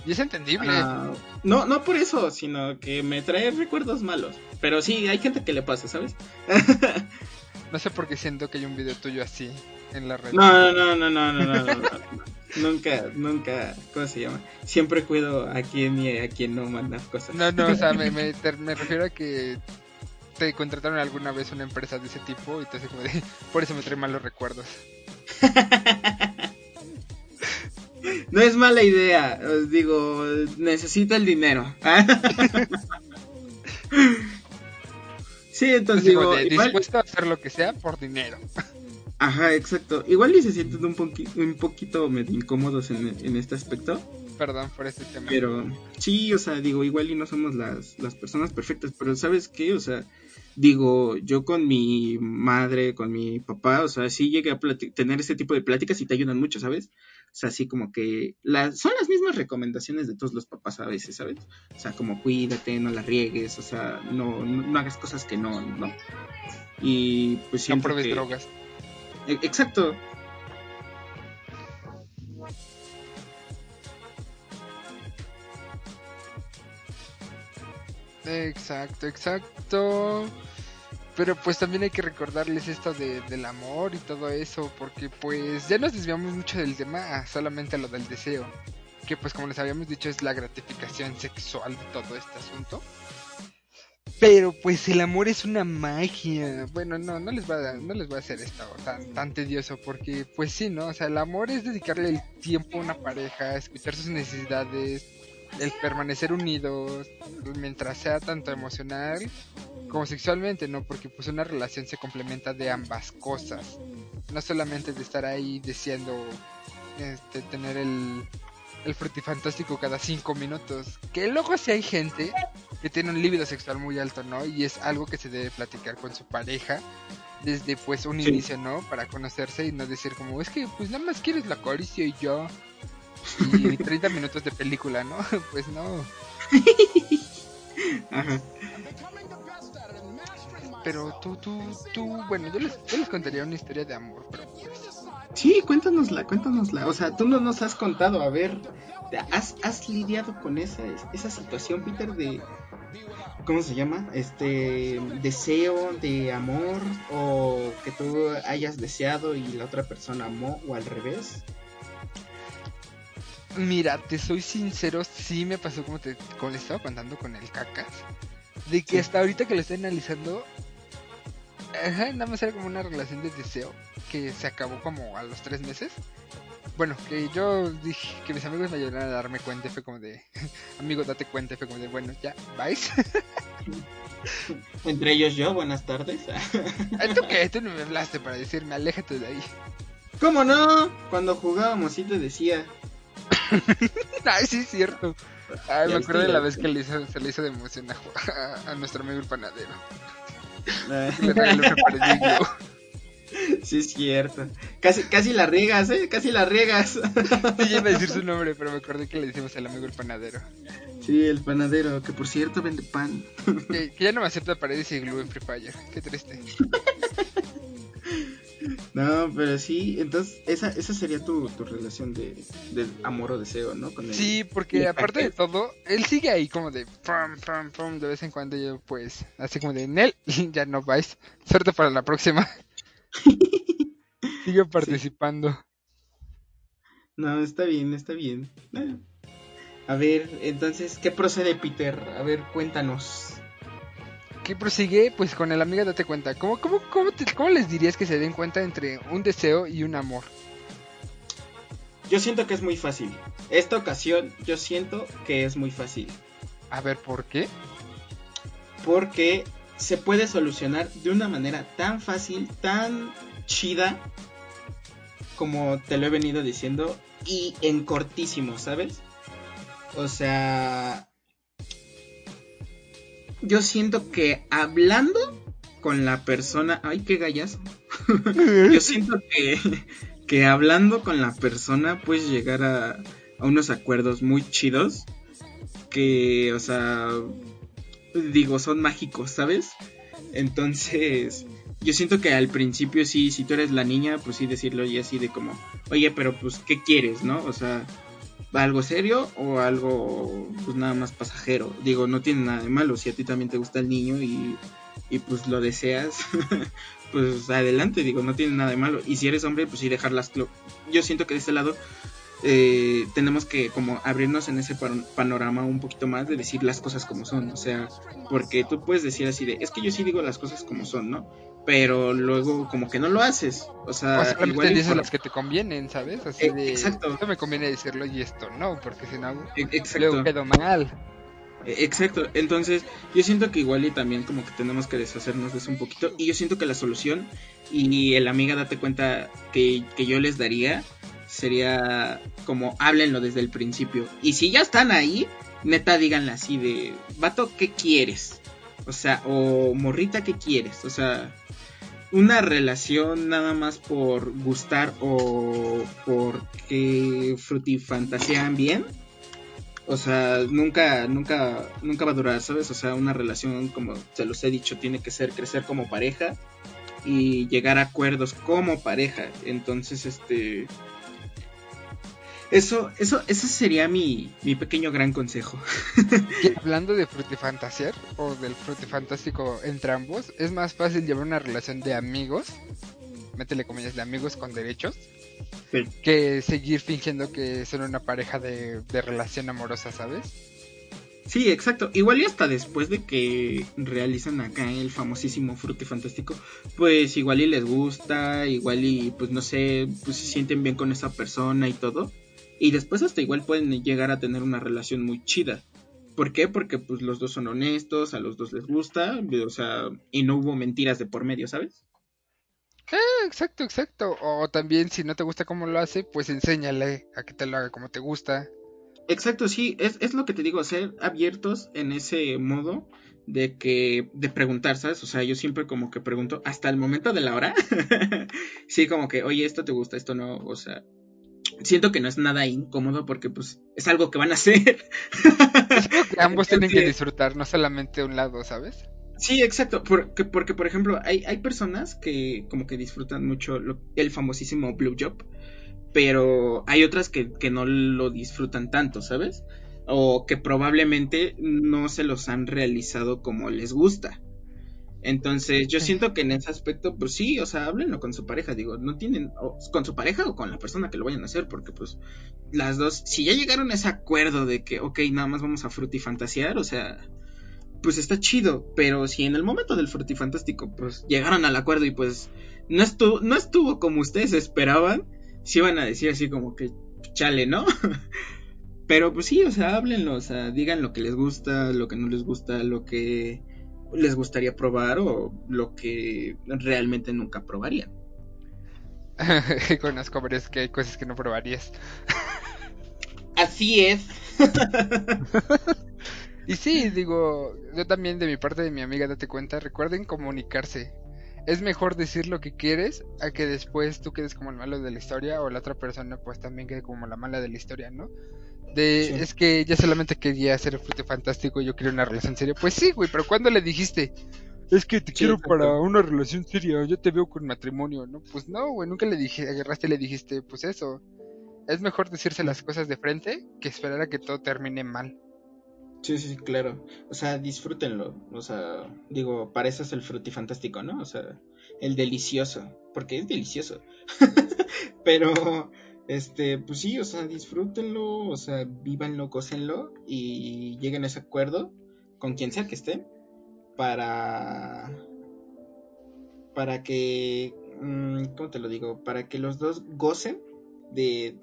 S1: Y es entendible. Ah,
S2: no, no por eso, sino que me trae recuerdos malos. Pero sí, hay gente que le pasa, ¿sabes? [laughs]
S1: no sé por qué siento que hay un video tuyo así en la red.
S2: No, no, no, no, no, no, no, nunca, nunca, ¿cómo se llama? Siempre cuido a quien y a quien no manda cosas.
S1: No, no, o sea, me, [laughs] me, me refiero a que te contrataron alguna vez una empresa de ese tipo y te hace como de, [laughs] por eso me trae malos recuerdos.
S2: no es mala idea, os digo, necesito el dinero. [laughs] sí, entonces digo,
S1: dispuesto a hacer lo que sea por dinero.
S2: Ajá, exacto. Igual y se sienten un, un poquito medio incómodos en, en este aspecto
S1: perdón por este tema.
S2: Pero sí, o sea, digo, igual y no somos las, las personas perfectas, pero ¿sabes qué? O sea, digo, yo con mi madre, con mi papá, o sea, sí llegué a tener este tipo de pláticas y te ayudan mucho, ¿sabes? O sea, así como que las, son las mismas recomendaciones de todos los papás a veces, ¿sabes? O sea, como cuídate, no la riegues, o sea, no, no, hagas cosas que no, no. Y pues siempre.
S1: No pruebes drogas.
S2: E- Exacto.
S1: Exacto, exacto. Pero pues también hay que recordarles esto de, del amor y todo eso, porque pues ya nos desviamos mucho del tema solamente a lo del deseo, que pues como les habíamos dicho es la gratificación sexual de todo este asunto. Pero pues el amor es una magia. Bueno, no, no les va a, no les voy a hacer esto tan, tan tedioso, porque pues sí, ¿no? O sea, el amor es dedicarle el tiempo a una pareja, escuchar sus necesidades, el permanecer unidos, mientras sea tanto emocional como sexualmente, ¿no? Porque pues una relación se complementa de ambas cosas. No solamente de estar ahí deseando este, tener el, el frutifantástico cada cinco minutos. Que luego si hay gente que tiene un líbido sexual muy alto, ¿no? Y es algo que se debe platicar con su pareja desde pues un
S2: Sí.
S1: inicio, ¿no? Para conocerse y no decir como, es que pues nada más quieres la caricia y yo. Y 30 minutos de película, ¿no? [laughs] Pues no. [laughs]
S2: Ajá.
S1: Pero tú, tú, tú, bueno, yo les, yo les contaría una historia de amor, pero pues...
S2: Sí, cuéntanosla, cuéntanosla. O sea, tú no nos has contado, a ver, ¿has, has lidiado con esa, esa situación, Peter, de... ¿Cómo se llama? Este deseo de amor o que tú hayas deseado y la otra persona amó o al revés.
S1: Mira, te soy sincero, sí me pasó como te como le estaba contando con el cacas. De que
S2: Sí.
S1: hasta ahorita que lo estoy analizando, ajá, nada más era como una relación de deseo que se acabó como a los tres meses. Bueno, que yo dije que mis amigos me ayudaron a darme cuenta fue como de, [laughs] amigo, date cuenta, fue como de, bueno, ya, vais. [laughs]
S2: Entre ellos yo, buenas tardes. [laughs]
S1: ¿Tú qué? Tú no me hablaste para decirme, aléjate de ahí.
S2: ¿Cómo no? Cuando jugábamos sí te decía. [laughs]
S1: Ay, sí, es cierto. Ay, me acuerdo de la vez que le hizo, se le hizo de emoción a, [laughs] nuestro amigo el panadero. Le [laughs]
S2: sí es cierto. Casi, casi la riegas, ¿eh? Casi la riegas.
S1: Sí, iba a decir su nombre, pero me acordé que le decimos al amigo el panadero.
S2: Sí, el panadero, que por cierto vende pan.
S1: Que, que ya no me acepta paredes y glue en Free Fire. Qué triste.
S2: No, pero sí, entonces esa, esa sería tu, tu relación de, de amor o deseo, ¿no? Con el-
S1: Sí, porque aparte de todo, él sigue ahí como de pum, pum, pum, de vez en cuando yo pues, así como de Nel, [laughs] ya no vais. Suerte para la próxima. [laughs] Sigue participando.
S2: No, está bien, está bien. A ver, entonces, ¿qué procede, Peter? A ver, cuéntanos.
S1: ¿Qué prosigue? Pues con el amiga date cuenta. ¿Cómo, cómo, cómo, te- cómo les dirías que se den cuenta entre un deseo y un amor?
S2: Yo siento que es muy fácil. Esta ocasión, yo siento que es muy fácil.
S1: A ver, ¿por qué?
S2: Porque se puede solucionar de una manera tan fácil, tan chida, como te lo he venido diciendo, y en cortísimo, ¿sabes? O sea, yo siento que hablando con la persona, ay, qué gallazo. [laughs] yo siento que, que hablando con la persona puedes llegar a, a unos acuerdos muy chidos que, o sea, digo, son mágicos, ¿sabes? Entonces, yo siento que al principio sí, si tú eres la niña, pues sí decirlo y así de como, oye, pero pues, ¿qué quieres, no? O sea, algo serio o algo, pues nada más pasajero. Digo, no tiene nada de malo, si a ti también te gusta el niño y, y pues lo deseas, [laughs] pues adelante, digo, no tiene nada de malo. Y si eres hombre, pues sí dejarlas. clo- Yo siento que de este lado eh, tenemos que como abrirnos en ese pan- panorama un poquito más de decir las cosas como son, o sea, porque tú puedes decir así de, es que yo sí digo las cosas como son, ¿no? Pero luego como que no lo haces, o sea,
S1: o
S2: igual y
S1: dices
S2: por-
S1: las que te convienen, ¿sabes? Así
S2: Eh,
S1: de,
S2: exacto.
S1: esto me conviene decirlo y esto no, porque si no,
S2: e- exacto.
S1: luego quedo mal.
S2: Eh, Exacto, entonces yo siento que igual y también como que tenemos que deshacernos de eso un poquito y yo siento que la solución y el amiga date cuenta que, que yo les daría sería como háblenlo desde el principio y si ya están ahí, neta díganle así de, vato, ¿qué quieres? O sea, o morrita, ¿qué quieres? O sea, una relación nada más por gustar o porque frutifantasean bien o sea, nunca, nunca, nunca va a durar, ¿sabes? O sea, una relación, como se los he dicho, tiene que ser crecer como pareja. y llegar a acuerdos como pareja. Entonces, este... Eso, eso, ese sería mi, mi pequeño gran consejo. [laughs]
S1: hablando de frutifantasear o del frutifantástico entre ambos, es más fácil llevar una relación de amigos, métele comillas, de amigos con derechos, que seguir fingiendo que son una pareja de, de relación amorosa, ¿sabes?
S2: Sí, exacto. Igual y hasta después de que realizan acá el famosísimo Fantástico, pues igual y les gusta, igual y pues no sé, pues se sienten bien con esa persona y todo. Y después hasta igual pueden llegar a tener una relación muy chida. ¿Por qué? Porque pues los dos son honestos, a los dos les gusta, o sea, y no hubo mentiras de por medio, ¿sabes?
S1: Eh, exacto, exacto. O también si no te gusta cómo lo hace, pues enséñale a que te lo haga como te gusta.
S2: Exacto, sí, es, es lo que te digo, ser abiertos en ese modo de que de preguntar, ¿sabes? O sea, yo siempre como que pregunto hasta el momento de la hora. [laughs] sí, como que, "Oye, esto te gusta, esto no", o sea, siento que no es nada incómodo porque pues es algo que van a hacer.
S1: que ambos tienen que disfrutar, no solamente un lado, ¿sabes?
S2: Sí, exacto, porque, porque por ejemplo hay, hay personas que como que disfrutan mucho el famosísimo Blue Job, pero hay otras que, no lo disfrutan tanto, ¿sabes? O que probablemente no se los han realizado como les gusta. Entonces, yo siento que en ese aspecto, pues sí, o sea, háblenlo con su pareja, digo, no tienen, con su pareja o con la persona que lo vayan a hacer, porque pues las dos, si ya llegaron a ese acuerdo de que, ok, nada más vamos a frutifantasear, o sea, pues está chido, pero si en el momento del frutifantástico, pues llegaron al acuerdo y pues no estuvo, no estuvo como ustedes esperaban, sí van a decir así como que chale, ¿no? [laughs] Pero pues sí, o sea, háblenlo, o sea, digan lo que les gusta, lo que no les gusta, lo que les gustaría probar o lo que realmente nunca probarían. [laughs]
S1: Conozco varias que hay cosas que no probarías. [laughs]
S2: Así es. [laughs]
S1: y sí, digo, yo también de mi parte de mi amiga, date cuenta, recuerden comunicarse es mejor decir lo que quieres a que después tú quedes como el malo de la historia o la otra persona pues también quede como la mala de la historia, ¿no? De, es que ya solamente quería hacer fruto fantástico y yo quería una relación seria. Pues sí, güey, pero ¿cuándo le dijiste? Es que te quiero para una relación seria, yo te veo con matrimonio, ¿no? Pues no, güey, nunca le dije, agarraste y le dijiste, pues eso. Es mejor decirse las cosas de frente que esperar a que todo termine mal.
S2: Sí, sí, claro. O sea, disfrútenlo. O sea, digo, para eso es el frutifantástico, ¿no? O sea, el delicioso. Porque es delicioso. [laughs] Pero, este, pues sí, o sea, disfrútenlo. O sea, vívanlo, gócenlo. Y lleguen a ese acuerdo con quien sea que esté. Para. Para que. Mm, ¿Cómo te lo digo? Para que los dos gocen de,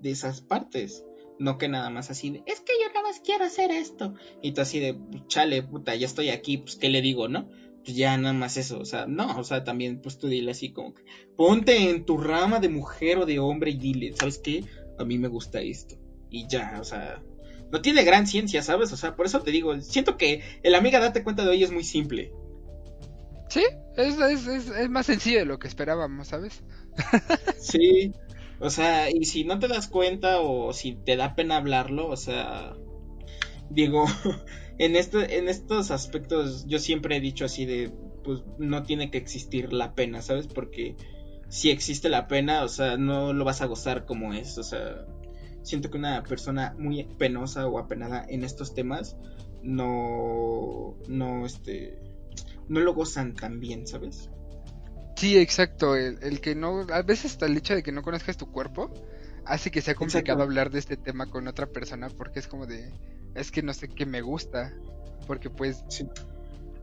S2: de esas partes. No que nada más así de, es que yo nada más quiero hacer esto. Y tú así de, chale, puta, ya estoy aquí, pues, ¿qué le digo, no? Pues ya nada más eso, o sea, no, o sea, también, pues tú dile así como que, ponte en tu rama de mujer o de hombre y dile, ¿sabes qué? A mí me gusta esto. Y ya, o sea, no tiene gran ciencia, ¿sabes? O sea, por eso te digo, siento que el amiga date cuenta de hoy es muy simple.
S1: Sí, es, es, es, es más sencillo de lo que esperábamos, ¿sabes? [laughs]
S2: sí, o sea, y si no te das cuenta o si te da pena hablarlo, o sea, digo, [laughs] en este, en estos aspectos yo siempre he dicho así de, pues no tiene que existir la pena, ¿sabes? Porque si existe la pena, o sea, no lo vas a gozar como es, o sea, siento que una persona muy penosa o apenada en estos temas no, no, este, no lo gozan tan bien, ¿sabes?
S1: Sí, exacto. El, que no, a veces hasta el hecho de que no conozcas tu cuerpo hace que sea complicado hablar de este tema con otra persona porque es como de, es que no sé qué me gusta, porque pues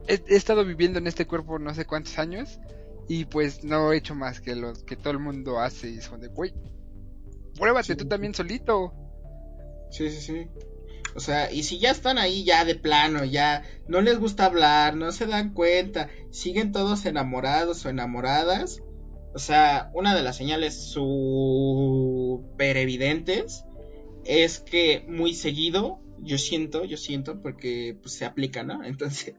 S1: he, estado viviendo en este cuerpo no sé cuántos años y pues no he hecho más que lo que todo el mundo hace y es de, güey, pruébate tú también solito.
S2: Sí, sí, sí. O sea, y si ya están ahí ya de plano, ya no les gusta hablar, no se dan cuenta, siguen todos enamorados o enamoradas. O sea, una de las señales súper evidentes es que muy seguido, yo siento, yo siento, porque pues, se aplica, ¿no? [laughs] Entonces,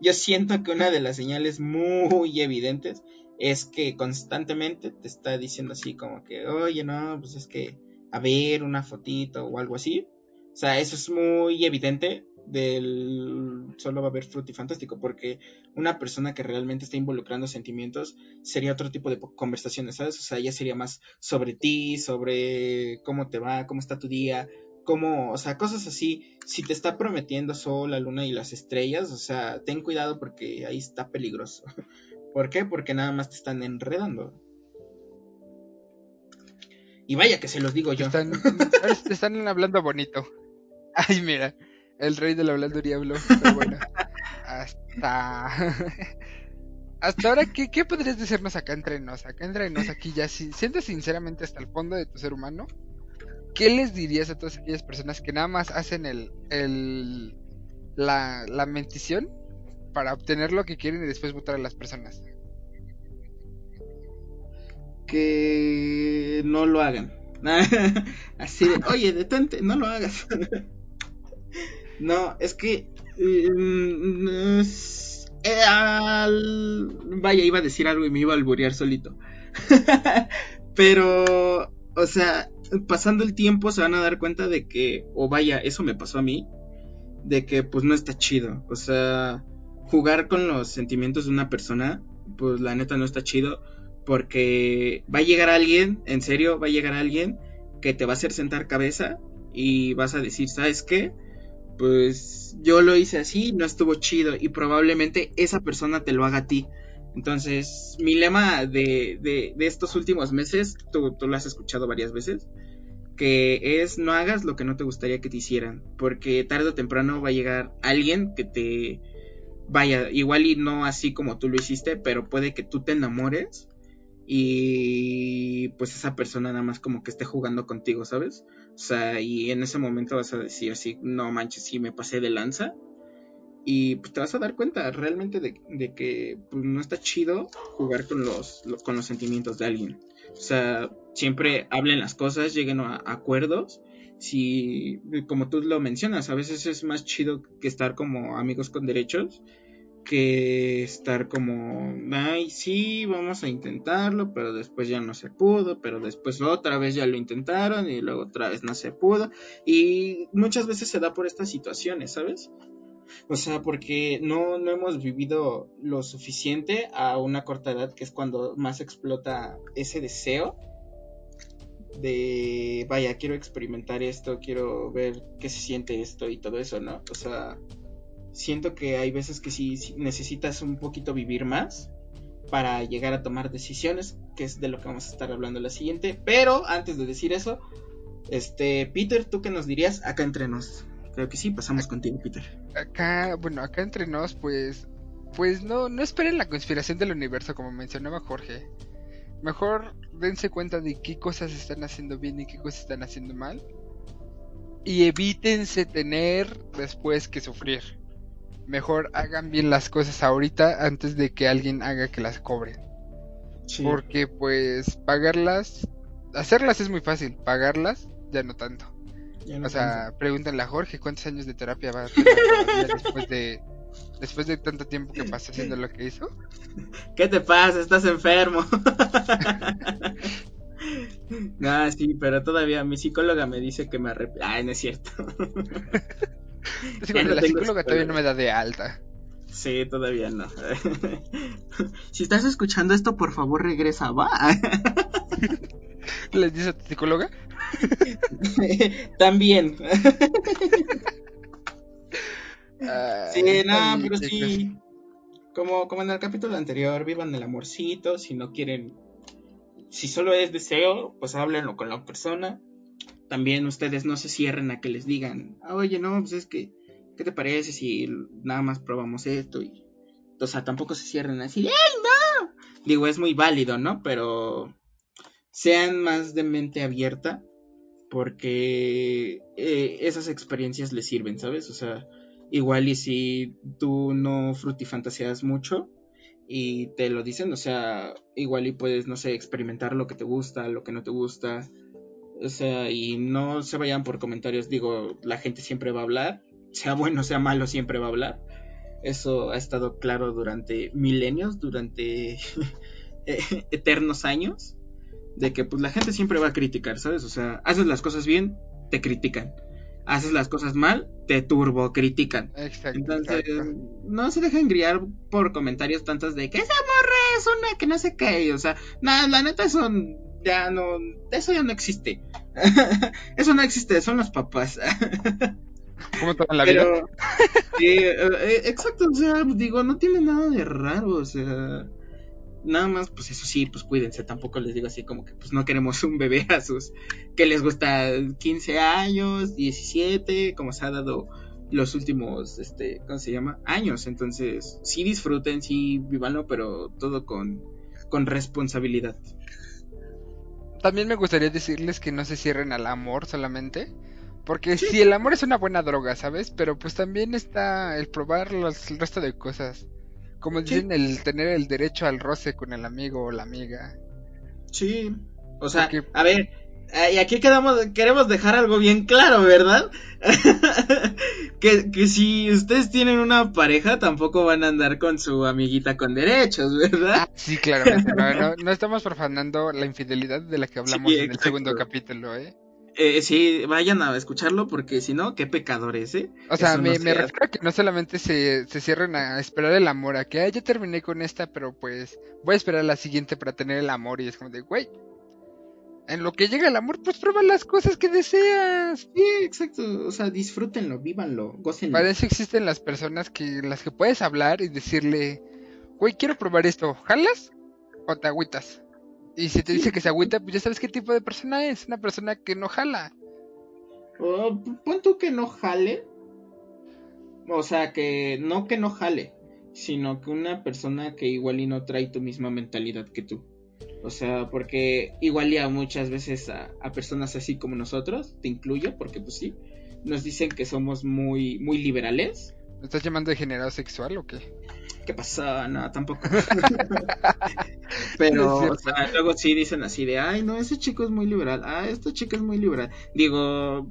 S2: yo siento que una de las señales muy evidentes es que constantemente te está diciendo así como que, oye, no, pues es que, a ver, una fotito o algo así. O sea, eso es muy evidente del solo va a haber frutifantástico, porque una persona que realmente está involucrando sentimientos sería otro tipo de conversaciones, ¿sabes? O sea, ya sería más sobre ti, sobre cómo te va, cómo está tu día, cómo, o sea, cosas así. Si te está prometiendo sol, la luna y las estrellas, o sea, ten cuidado porque ahí está peligroso. [laughs] ¿Por qué? Porque nada más te están enredando. Y vaya que se los digo yo.
S1: Están, te están hablando bonito. [laughs] Ay, mira, el rey del hablando diablo. Pero bueno, hasta. [laughs] Hasta ahora, ¿qué, ¿qué podrías decirnos acá entre nos? Acá entre nos, aquí ya, si sientes sinceramente hasta el fondo de tu ser humano, ¿qué les dirías a todas aquellas personas que nada más hacen el, la, mentición para obtener lo que quieren y después votar a las personas?
S2: Que no lo hagan. [laughs] Así de, oye, detente, no lo hagas. [laughs] no, es que... Mm, eh, vaya, iba a decir algo y me iba a alburear solito. [laughs] Pero, o sea, pasando el tiempo se van a dar cuenta de que, o vaya, eso me pasó a mí, de que pues no está chido. O sea, jugar con los sentimientos de una persona, pues la neta no está chido. Porque va a llegar alguien, en serio, va a llegar alguien que te va a hacer sentar cabeza y vas a decir, ¿sabes qué? Pues yo lo hice así, no estuvo chido y probablemente esa persona te lo haga a ti. Entonces, mi lema de, de, estos últimos meses, tú, tú, lo has escuchado varias veces, que es no hagas lo que no te gustaría que te hicieran, porque tarde o temprano va a llegar alguien que te vaya, igual y no así como tú lo hiciste, pero puede que tú te enamores y pues esa persona nada más como que esté jugando contigo, ¿sabes? O sea, y en ese momento vas a decir así, no manches, sí me pasé de lanza. Y pues te vas a dar cuenta realmente de, de que pues, no está chido jugar con los, con los sentimientos de alguien. O sea, siempre hablen las cosas, lleguen a acuerdos. Si, como tú lo mencionas, a veces es más chido que estar como amigos con derechos que estar como, ay, sí, vamos a intentarlo, pero después ya no se pudo, pero después otra vez ya lo intentaron y luego otra vez no se pudo. Y muchas veces se da por estas situaciones, ¿sabes? O sea, porque no, no hemos vivido lo suficiente a una corta edad, que es cuando más explota ese deseo de, vaya, quiero experimentar esto, quiero ver qué se siente esto y todo eso, ¿no? O sea, siento que hay veces que sí, necesitas un poquito vivir más para llegar a tomar decisiones, que es de lo que vamos a estar hablando la siguiente. Pero antes de decir eso, este, Peter, ¿tú qué nos dirías acá entre nos? Creo que sí, pasamos contigo, Peter.
S1: Acá, bueno, acá entre nos, pues, pues no, no esperen la conspiración del universo como mencionaba Jorge. Mejor dense cuenta de qué cosas están haciendo bien y qué cosas están haciendo mal. Y evítense tener después que sufrir. Mejor hagan bien las cosas ahorita antes de que alguien haga que las cobren. Porque pues pagarlas, hacerlas es muy fácil, pagarlas ya no tanto. O sea, pregúntenle a Jorge cuántos años de terapia va a tener después de después de tanto tiempo que pasó haciendo lo que hizo.
S2: ¿Qué te pasa? Estás enfermo. no, [laughs] sí, pero todavía mi psicóloga me dice que me arrepiento. Ay, no es cierto.
S1: la psicóloga todavía no me da de alta.
S2: Sí, todavía no. [laughs] si estás escuchando esto, por favor regresa, va. [laughs]
S1: ¿Les dice a tu psicóloga? [laughs]
S2: También. sí, no, pero sí. Como, como en el capítulo anterior, vivan el amorcito. Si no quieren, si solo es deseo, pues háblenlo con la persona también ustedes no se cierren a que les digan, oye, no, pues es que, ¿qué te parece si nada más probamos esto? Y, o sea, tampoco se cierren así, ¡ay, no! Digo, es muy válido, ¿no? Pero sean más de mente abierta porque eh, esas experiencias les sirven, ¿sabes? O sea, igual y si tú no frutifantaseas mucho y te lo dicen, o sea, igual y puedes, no sé, experimentar lo que te gusta, lo que no te gusta, o sea, y no se vayan por comentarios, digo, la gente siempre va a hablar, [laughs] sea bueno, sea malo, siempre va a hablar. Eso ha estado claro durante milenios, durante [laughs] eternos años, de que pues la gente siempre va a criticar, ¿sabes? O sea, haces las cosas bien, te critican. haces las cosas mal, te turbo critican.
S1: Exacto.
S2: Entonces,
S1: exacto.
S2: no se dejen griar por comentarios tantos de que esa morra es una que no sé qué. O sea, nada, la neta, eso ya no, eso ya no existe. [laughs] eso no existe, son los papás. [laughs]
S1: ¿Cómo toman la vida?
S2: Pero, [laughs] sí, eh, eh, exacto, o sea, digo, no tiene nada de raro, o sea, nada más, pues eso sí, pues cuídense, tampoco les digo así como que pues no queremos un bebé a sus, que les gusta 15 años, 17, como se ha dado los últimos, este, ¿cómo se llama? Años, entonces, sí disfruten, sí vivanlo, pero todo con, con responsabilidad.
S1: También me gustaría decirles que no se cierren al amor solamente. Porque sí, el amor es una buena droga, ¿sabes? Pero pues también está el probar los, el resto de cosas. Como
S2: Sí.
S1: dicen, el tener el derecho al roce con el amigo o la amiga.
S2: Sí, o sea,
S1: Porque-
S2: a ver, eh, y aquí quedamos, queremos dejar algo bien claro, ¿verdad? [laughs] que, que si ustedes tienen una pareja, tampoco van a andar con su amiguita con derechos, ¿verdad?
S1: Ah, sí, claramente. No, no, [laughs] no estamos profanando la infidelidad de la que hablamos
S2: Sí,
S1: en el segundo capítulo, ¿eh?
S2: Eh, sí, vayan a escucharlo porque si no, qué pecadores, ¿eh?
S1: O sea, me, refiero a que no solamente se, se cierren a esperar el amor, a que "Ay, ya terminé con esta, pero pues voy a esperar a la siguiente para tener el amor. Y es como de, güey, en lo que llega el amor, pues prueba las cosas que deseas.
S2: Sí, exacto, o sea, disfrútenlo, vívanlo, gócenlo.
S1: Para eso existen las personas que las que puedes hablar y decirle, güey, quiero probar esto, ¿jalas? ¿O te agüitas? Y si te dice que se [laughs] agüita, pues ya sabes qué tipo de persona es, una persona que no jala.
S2: O, p- pon tú que no jale. O sea, que no que no jale, sino que una persona que igual y no trae tu misma mentalidad que tú. O sea, porque igual ya muchas veces a, a personas así como nosotros, te incluyo, porque pues sí, nos dicen que somos muy, muy liberales.
S1: ¿Me estás llamando de generado sexual o qué?
S2: ¿Qué pasa? No, tampoco. [laughs] [laughs] Pero, o sea, luego sí dicen así de, ay, no, ese chico es muy liberal, ah, esta chica es muy liberal. Digo,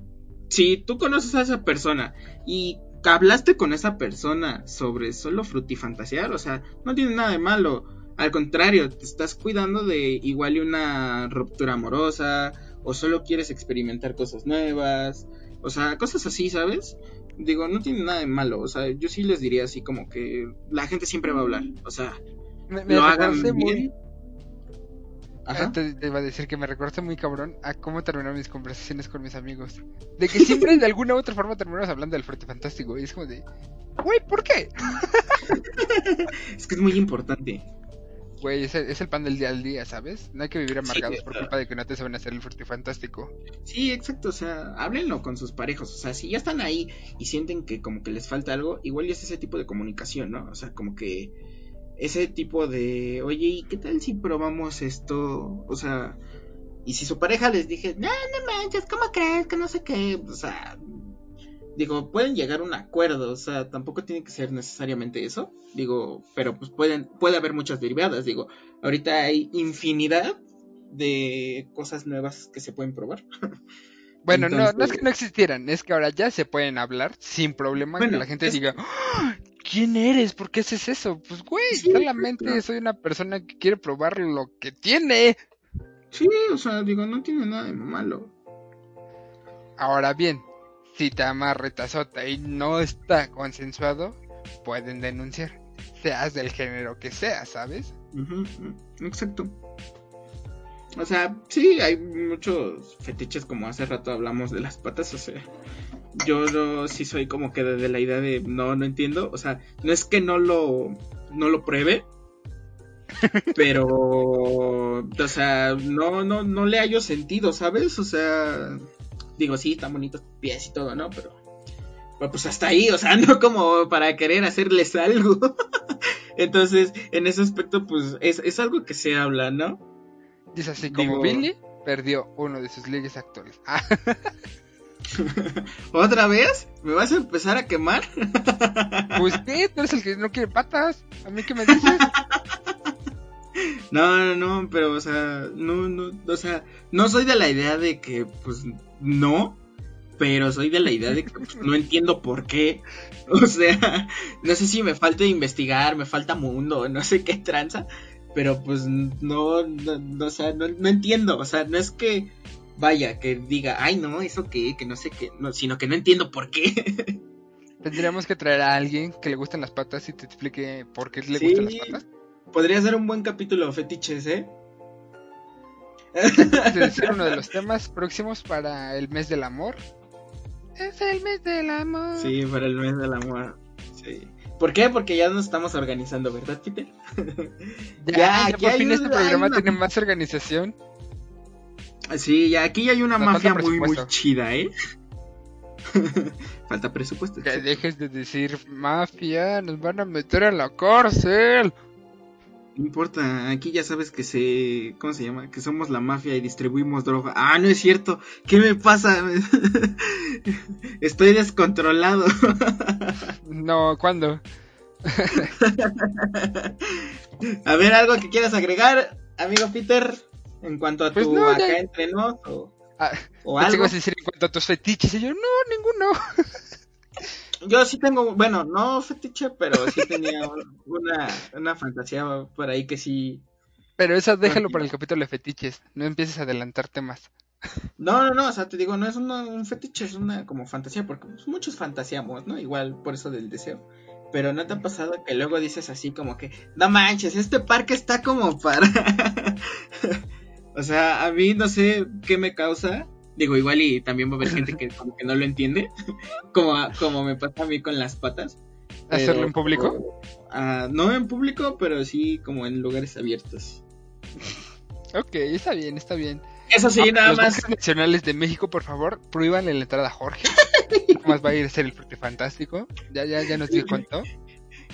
S2: si tú conoces a esa persona y hablaste con esa persona sobre solo frutifantasear, o sea, no tiene nada de malo. Al contrario, te estás cuidando de igual y una ruptura amorosa, o solo quieres experimentar cosas nuevas, o sea, cosas así, ¿sabes? Digo, no tiene nada de malo, o sea, yo sí les diría así como que la gente siempre va a hablar, o sea,
S1: Me, me
S2: lo hagan
S1: recordaste muy...
S2: bien. Ajá.
S1: Te, te iba a decir que me recuerda muy cabrón a cómo terminaron mis conversaciones con mis amigos. De que siempre de alguna u otra forma terminamos hablando del Fuerte Fantástico. Y es como de, güey, ¿por qué? [laughs]
S2: Es que es muy importante.
S1: Güey, es el, es el pan del día al día, ¿sabes? No hay que vivir amargados
S2: Sí,
S1: por culpa de que no te saben hacer el Fuerte Fantástico.
S2: Sí, exacto, o sea, háblenlo con sus parejas, o sea, si ya están ahí y sienten que como que les falta algo, igual y es ese tipo de comunicación, ¿no? O sea, como que ese tipo de, oye, ¿y qué tal si probamos esto? O sea, y si su pareja les dije, no, no manches, ¿cómo crees? Que no sé qué, o sea, digo, pueden llegar a un acuerdo, o sea, tampoco tiene que ser necesariamente eso, digo, pero pues pueden, puede haber muchas derivadas, digo, ahorita hay infinidad de cosas nuevas que se pueden probar. [laughs]
S1: Bueno, no, no es que no existieran, es que ahora ya se pueden hablar sin problema que la gente
S2: es-
S1: diga, "¡Ah! ¿quién eres? ¿Por qué haces eso? Pues güey,
S2: Sí,
S1: solamente soy una persona que quiere probar lo que tiene.
S2: Sí, o sea, digo, no tiene nada de malo.
S1: Ahora bien, si te amarra tazota y no está consensuado, pueden denunciar. Seas del género que sea, ¿sabes?
S2: Exacto. O sea, sí, hay muchos fetiches como hace rato hablamos de las patas, o sea, yo no, sí soy como que de, de la idea de no, no entiendo, o sea, no es que no lo, no lo pruebe, [laughs] pero, o sea, no, no, no le hallo sentido, ¿sabes? O sea, digo, sí, están bonitos pies y todo, ¿no? Pero, pues hasta ahí, o sea, [laughs] no como para querer hacerles algo. [laughs] Entonces, en ese aspecto, pues es, es algo que se habla, ¿no?
S1: Dice así como
S2: Digo-
S1: Billy perdió uno de sus ligues actuales. Ah, [laughs]
S2: ¿Otra vez? ¿Me vas a empezar a quemar?
S1: pues qué, tú eres el que no quiere patas. ¿A mí qué me dices? [laughs]
S2: No, no, no, pero, o sea, no, no, o sea, no soy de la idea de que, pues, no, pero soy de la idea de que pues, no entiendo por qué. [laughs] O sea, no sé si me falta investigar, me falta mundo, no sé qué tranza, pero pues no, no, no, o sea, no, no entiendo, o sea, no es que vaya, que diga, ay no, eso qué, que no sé qué, no, sino que no entiendo por qué. [laughs]
S1: Tendríamos que traer a alguien que le gusten las patas y te explique por qué le
S2: Sí.
S1: gustan las patas.
S2: Podría ser un buen capítulo fetiches, ¿eh?
S1: Decir, uno de los temas próximos para el mes del amor. Es el mes del amor.
S2: Sí, para el mes del amor. Sí. ¿Por qué? Porque ya nos estamos organizando, ¿verdad, Peter? [laughs]
S1: Ya,
S2: Ya,
S1: ya
S2: aquí
S1: por
S2: hay
S1: fin este
S2: un-
S1: programa
S2: una-
S1: tiene más organización.
S2: Sí, ya aquí hay una
S1: Nos
S2: mafia muy, muy chida, ¿eh? [laughs] Falta presupuesto.
S1: Que
S2: sí.
S1: dejes de decir mafia, nos van a meter a la cárcel.
S2: No importa, aquí ya sabes que se... ¿Cómo se llama? Que somos la mafia y distribuimos droga. Ah, no es cierto. ¿Qué me pasa? [laughs] Estoy descontrolado.
S1: No, ¿cuándo? [laughs]
S2: A ver, algo que quieras agregar, amigo Peter, en cuanto a
S1: Pues
S2: tu
S1: no,
S2: acá
S1: ya-
S2: entre nos o,
S1: Ah,
S2: o algo.
S1: ibas a decir en cuanto a tus fetiches. Y yo, no, ninguno. [laughs]
S2: Yo sí tengo, bueno, no fetiche, pero sí tenía [laughs] una, una fantasía por ahí que sí.
S1: Pero eso déjalo para el capítulo de fetiches. No empieces a adelantar temas.
S2: No, no, no, o sea, te digo, no es una- un fetiche, es una como fantasía, porque pues, muchos fantaseamos, ¿no? Igual por eso del deseo. Pero ¿no te ha pasado que luego dices así como que, no manches, este parque está como para... [laughs] o sea, a mí no sé qué me causa. Digo, igual y también va a haber [laughs] gente que como que no lo entiende, [laughs] como, a- como me pasa a mí con las patas.
S1: ¿Hacerlo en público?
S2: Ah, no en público, pero sí como en lugares abiertos.
S1: Ok, está bien, está bien.
S2: Eso sí,
S1: Ah,
S2: nada
S1: los
S2: más.
S1: nacionales de México, por favor, prohíbanle la entrada a Jorge. [laughs] más va a ir a ser el fantástico. Ya, ya, ya nos dijo cuánto.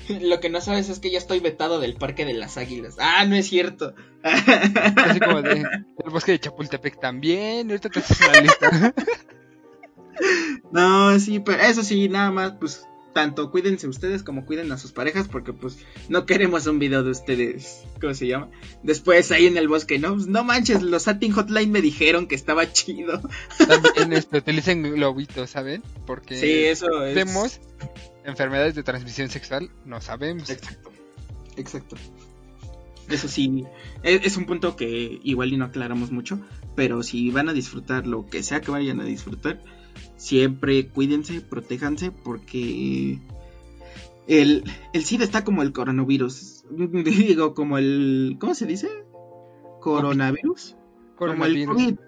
S1: [laughs]
S2: Lo que no sabes es que ya estoy vetado del Parque de las Águilas. Ah, no es cierto.
S1: Así como de el bosque de Chapultepec también. Ahorita te haces una lista. [laughs]
S2: no, sí, pero eso sí, nada más, pues tanto cuídense ustedes como cuiden a sus parejas porque pues no queremos un video de ustedes, ¿cómo se llama? Después ahí en el bosque, no, Pues, no manches, los Satin Hotline me dijeron que estaba chido.
S1: También este, utilicen globitos, ¿saben? Porque
S2: Sí, eso es.
S1: vemos enfermedades de transmisión sexual, no sabemos.
S2: Exacto. Exacto. Eso sí, es, es un punto que igual y no aclaramos mucho, pero si van a disfrutar lo que sea que vayan a disfrutar, siempre cuídense, protéjanse, porque el, el SIDA está como el coronavirus. [laughs] Digo, como el. ¿Cómo se dice? Coronavirus. Como el
S1: Coronavirus.
S2: COVID.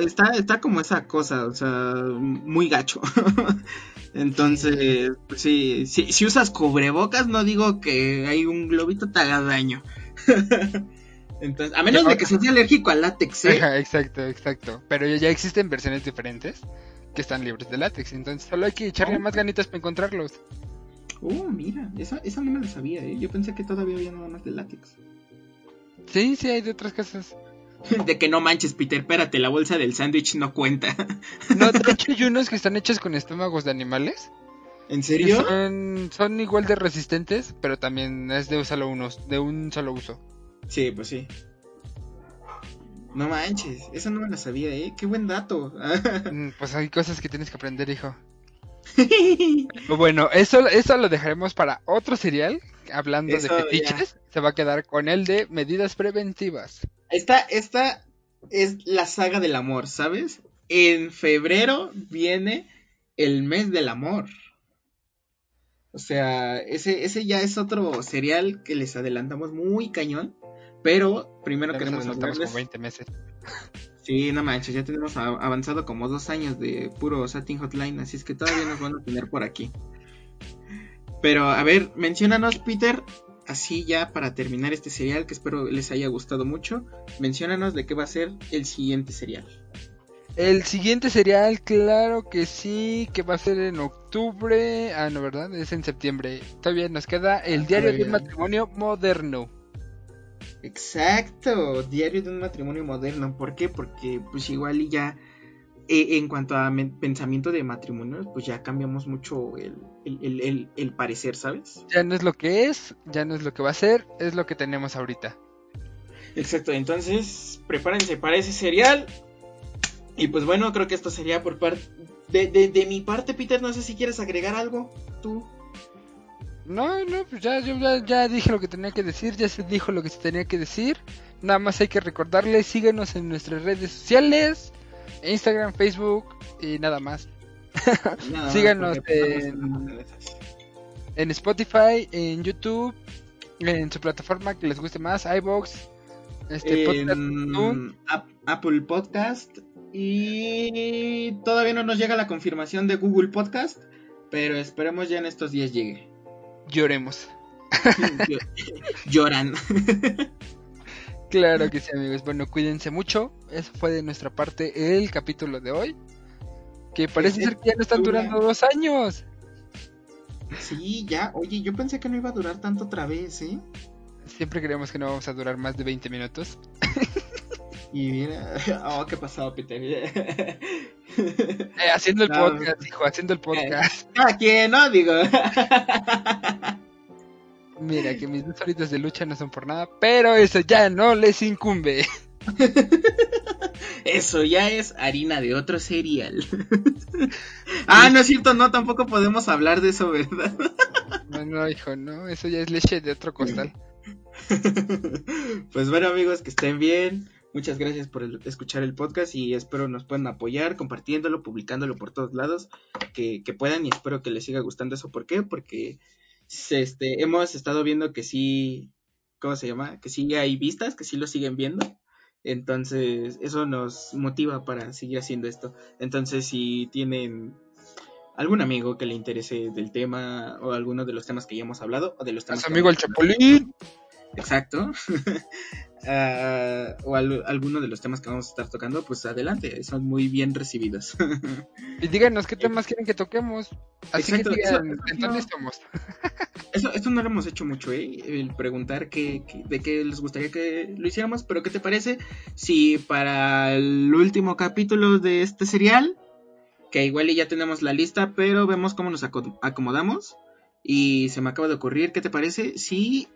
S2: Está, está como esa cosa, o sea, muy gacho. [laughs] Entonces, pues sí, si, si usas cubrebocas, no digo que hay un globito te haga daño. [laughs] Entonces, a menos de que seas alérgico al látex, ¿eh?
S1: Ajá, exacto, exacto. Pero ya- ya existen versiones diferentes que están libres de látex. Entonces solo hay que echarle
S2: Oh.
S1: más ganitas para encontrarlos.
S2: Oh, mira, esa, esa no me la sabía, ¿eh? Yo pensé que todavía había nada más de látex.
S1: Sí, sí, hay de otras cosas. [laughs]
S2: De que no manches, Peter, espérate, la bolsa del sándwich no cuenta. [laughs]
S1: No, de hecho hay unos que están hechos con estómagos de animales.
S2: ¿En serio?
S1: Son, son igual de resistentes, pero también es de, solo unos, de un solo uso.
S2: Sí, pues sí. No manches, esa no me la sabía, ¿eh? Qué buen dato. [laughs]
S1: Mm, Pues hay cosas que tienes que aprender, hijo. Bueno, eso, eso lo dejaremos para otro serial. Hablando
S2: Eso,
S1: de fetiches, se va a quedar con el de medidas preventivas.
S2: Esta, esta es la saga del amor, ¿sabes? En febrero viene el mes del amor. O sea, ese, ese ya es otro serial que les adelantamos muy cañón. Pero primero
S1: Ya
S2: queremos hablarles.
S1: como 20 meses. [laughs]
S2: Sí, no manches, ya tenemos avanzado como dos años de puro Satin Hotline, así es que todavía nos van a tener por aquí. Pero, a ver, menciónanos, Peter, así ya para terminar este serial, que espero les haya gustado mucho, menciónanos de qué va a ser el siguiente serial.
S1: El siguiente serial, claro que sí, que va a ser en octubre. Ah, no, ¿verdad? Es en septiembre. Todavía nos queda el diario de un matrimonio moderno.
S2: Exacto, diario de un matrimonio moderno. ¿Por qué? Porque pues igual y ya eh, en cuanto a pensamiento de matrimonio, pues ya cambiamos mucho el, el, el, el- el parecer, ¿sabes?
S1: Ya no es lo que es, ya no es lo que va a ser, es lo que tenemos ahorita.
S2: Exacto, entonces prepárense para ese serial. Y pues bueno, creo que esto sería por parte de, de, de mi parte, Peter. No sé si quieres agregar algo. Tú.
S1: No, no, pues ya, yo ya, ya dije lo que tenía que decir, ya se dijo lo que se tenía que decir. nada más hay que recordarles, síguenos en nuestras redes sociales, Instagram, Facebook y nada más.
S2: Nada
S1: Síganos
S2: estamos
S1: en- Spotify, en YouTube, en su plataforma que les guste más, iBox, este
S2: Apple Podcast y todavía no nos llega la confirmación de Google Podcast, pero esperemos ya en estos días llegue.
S1: lloremos. [laughs]
S2: Llo- Lloran. [laughs]
S1: Claro que sí, amigos. Bueno, cuídense mucho. Eso fue de nuestra parte el capítulo de hoy. Que parece ser que ya no están
S2: dura.
S1: durando dos años.
S2: Sí, ya. Oye, yo pensé que no iba a durar tanto otra vez, ¿eh?
S1: Siempre creemos que no vamos a durar más de 20 minutos.
S2: Y mira, [laughs] oh, qué pasado, Peter.
S1: Eh, haciendo el [laughs]
S2: No,
S1: podcast, hijo, haciendo el podcast.
S2: Cada quien, ¿no? Digo. [laughs]
S1: Mira, que mis dos horitas de lucha no son por nada, pero eso ya no les incumbe. [laughs]
S2: Eso ya es harina de otro cereal. [laughs] ah, no es cierto, no, tampoco podemos hablar de eso, ¿verdad? [laughs]
S1: No, no, hijo, no, eso ya es leche de otro costal.
S2: pues bueno, amigos, que estén bien. Muchas gracias por el- escuchar el podcast y espero nos puedan apoyar compartiéndolo, publicándolo por todos lados, que, que puedan y espero que les siga gustando eso. ¿Por qué? Porque este, hemos estado viendo que sí, ¿cómo se llama? Que sí hay vistas, que sí lo siguen viendo. Entonces, eso nos motiva para seguir haciendo esto. Entonces, si tienen algún amigo que le interese del tema o alguno de los temas que ya hemos hablado o de los temas
S1: amigo el Chapulín.
S2: Exacto. [laughs] Ah, o al- alguno de los temas que vamos a estar tocando, pues adelante, son muy bien recibidos. [laughs]
S1: Y díganos qué temas quieren que toquemos. Así
S2: Exacto,
S1: que digan,
S2: eso- [laughs] eso
S1: ¿en dónde
S2: no-
S1: estamos?
S2: Eso, esto no lo hemos hecho mucho, ¿eh? El preguntar qué- de qué les gustaría que lo hiciéramos, pero ¿qué te parece si para el último capítulo de este serial, que igual y ya tenemos la lista, pero vemos cómo nos aco- acomodamos? Y se me acaba de ocurrir, ¿qué te parece si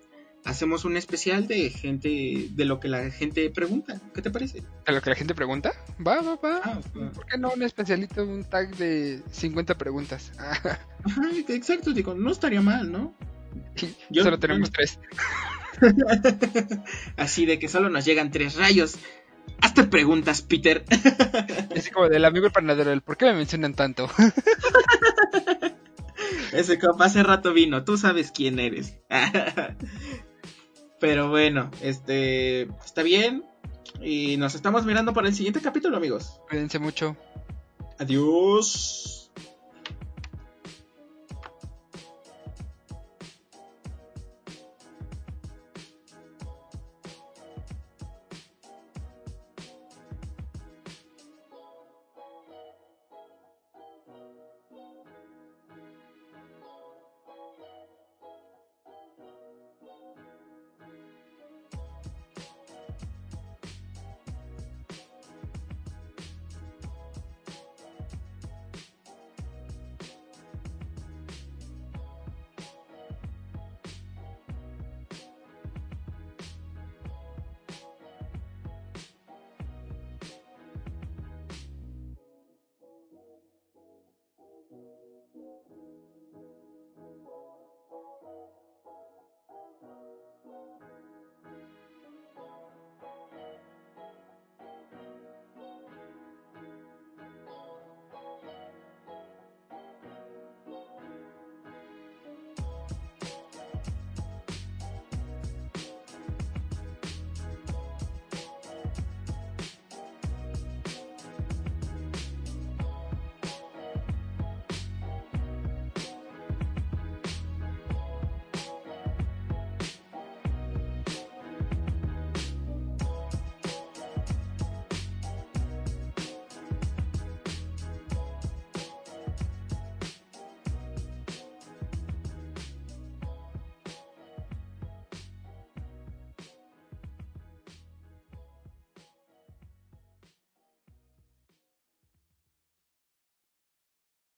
S2: hacemos un especial de gente, de lo que la gente pregunta? ¿Qué te parece?
S1: ¿A lo que la gente pregunta? Va, va, va.
S2: Ah,
S1: ¿Por qué no un especialito, un tag de 50 preguntas? [laughs]
S2: Ajá, exacto, digo, no estaría mal, ¿no? Yo-
S1: Solo tenemos tres. [laughs]
S2: Así de que solo nos llegan tres rayos. Hazte preguntas, Peter. [laughs]
S1: Así como del amigo el panadero, el ¿por qué me mencionan tanto?
S2: Ese compa hace rato vino, tú sabes quién eres. Pero bueno, este está bien. Y nos estamos mirando para el siguiente capítulo, amigos.
S1: Cuídense mucho.
S2: Adiós.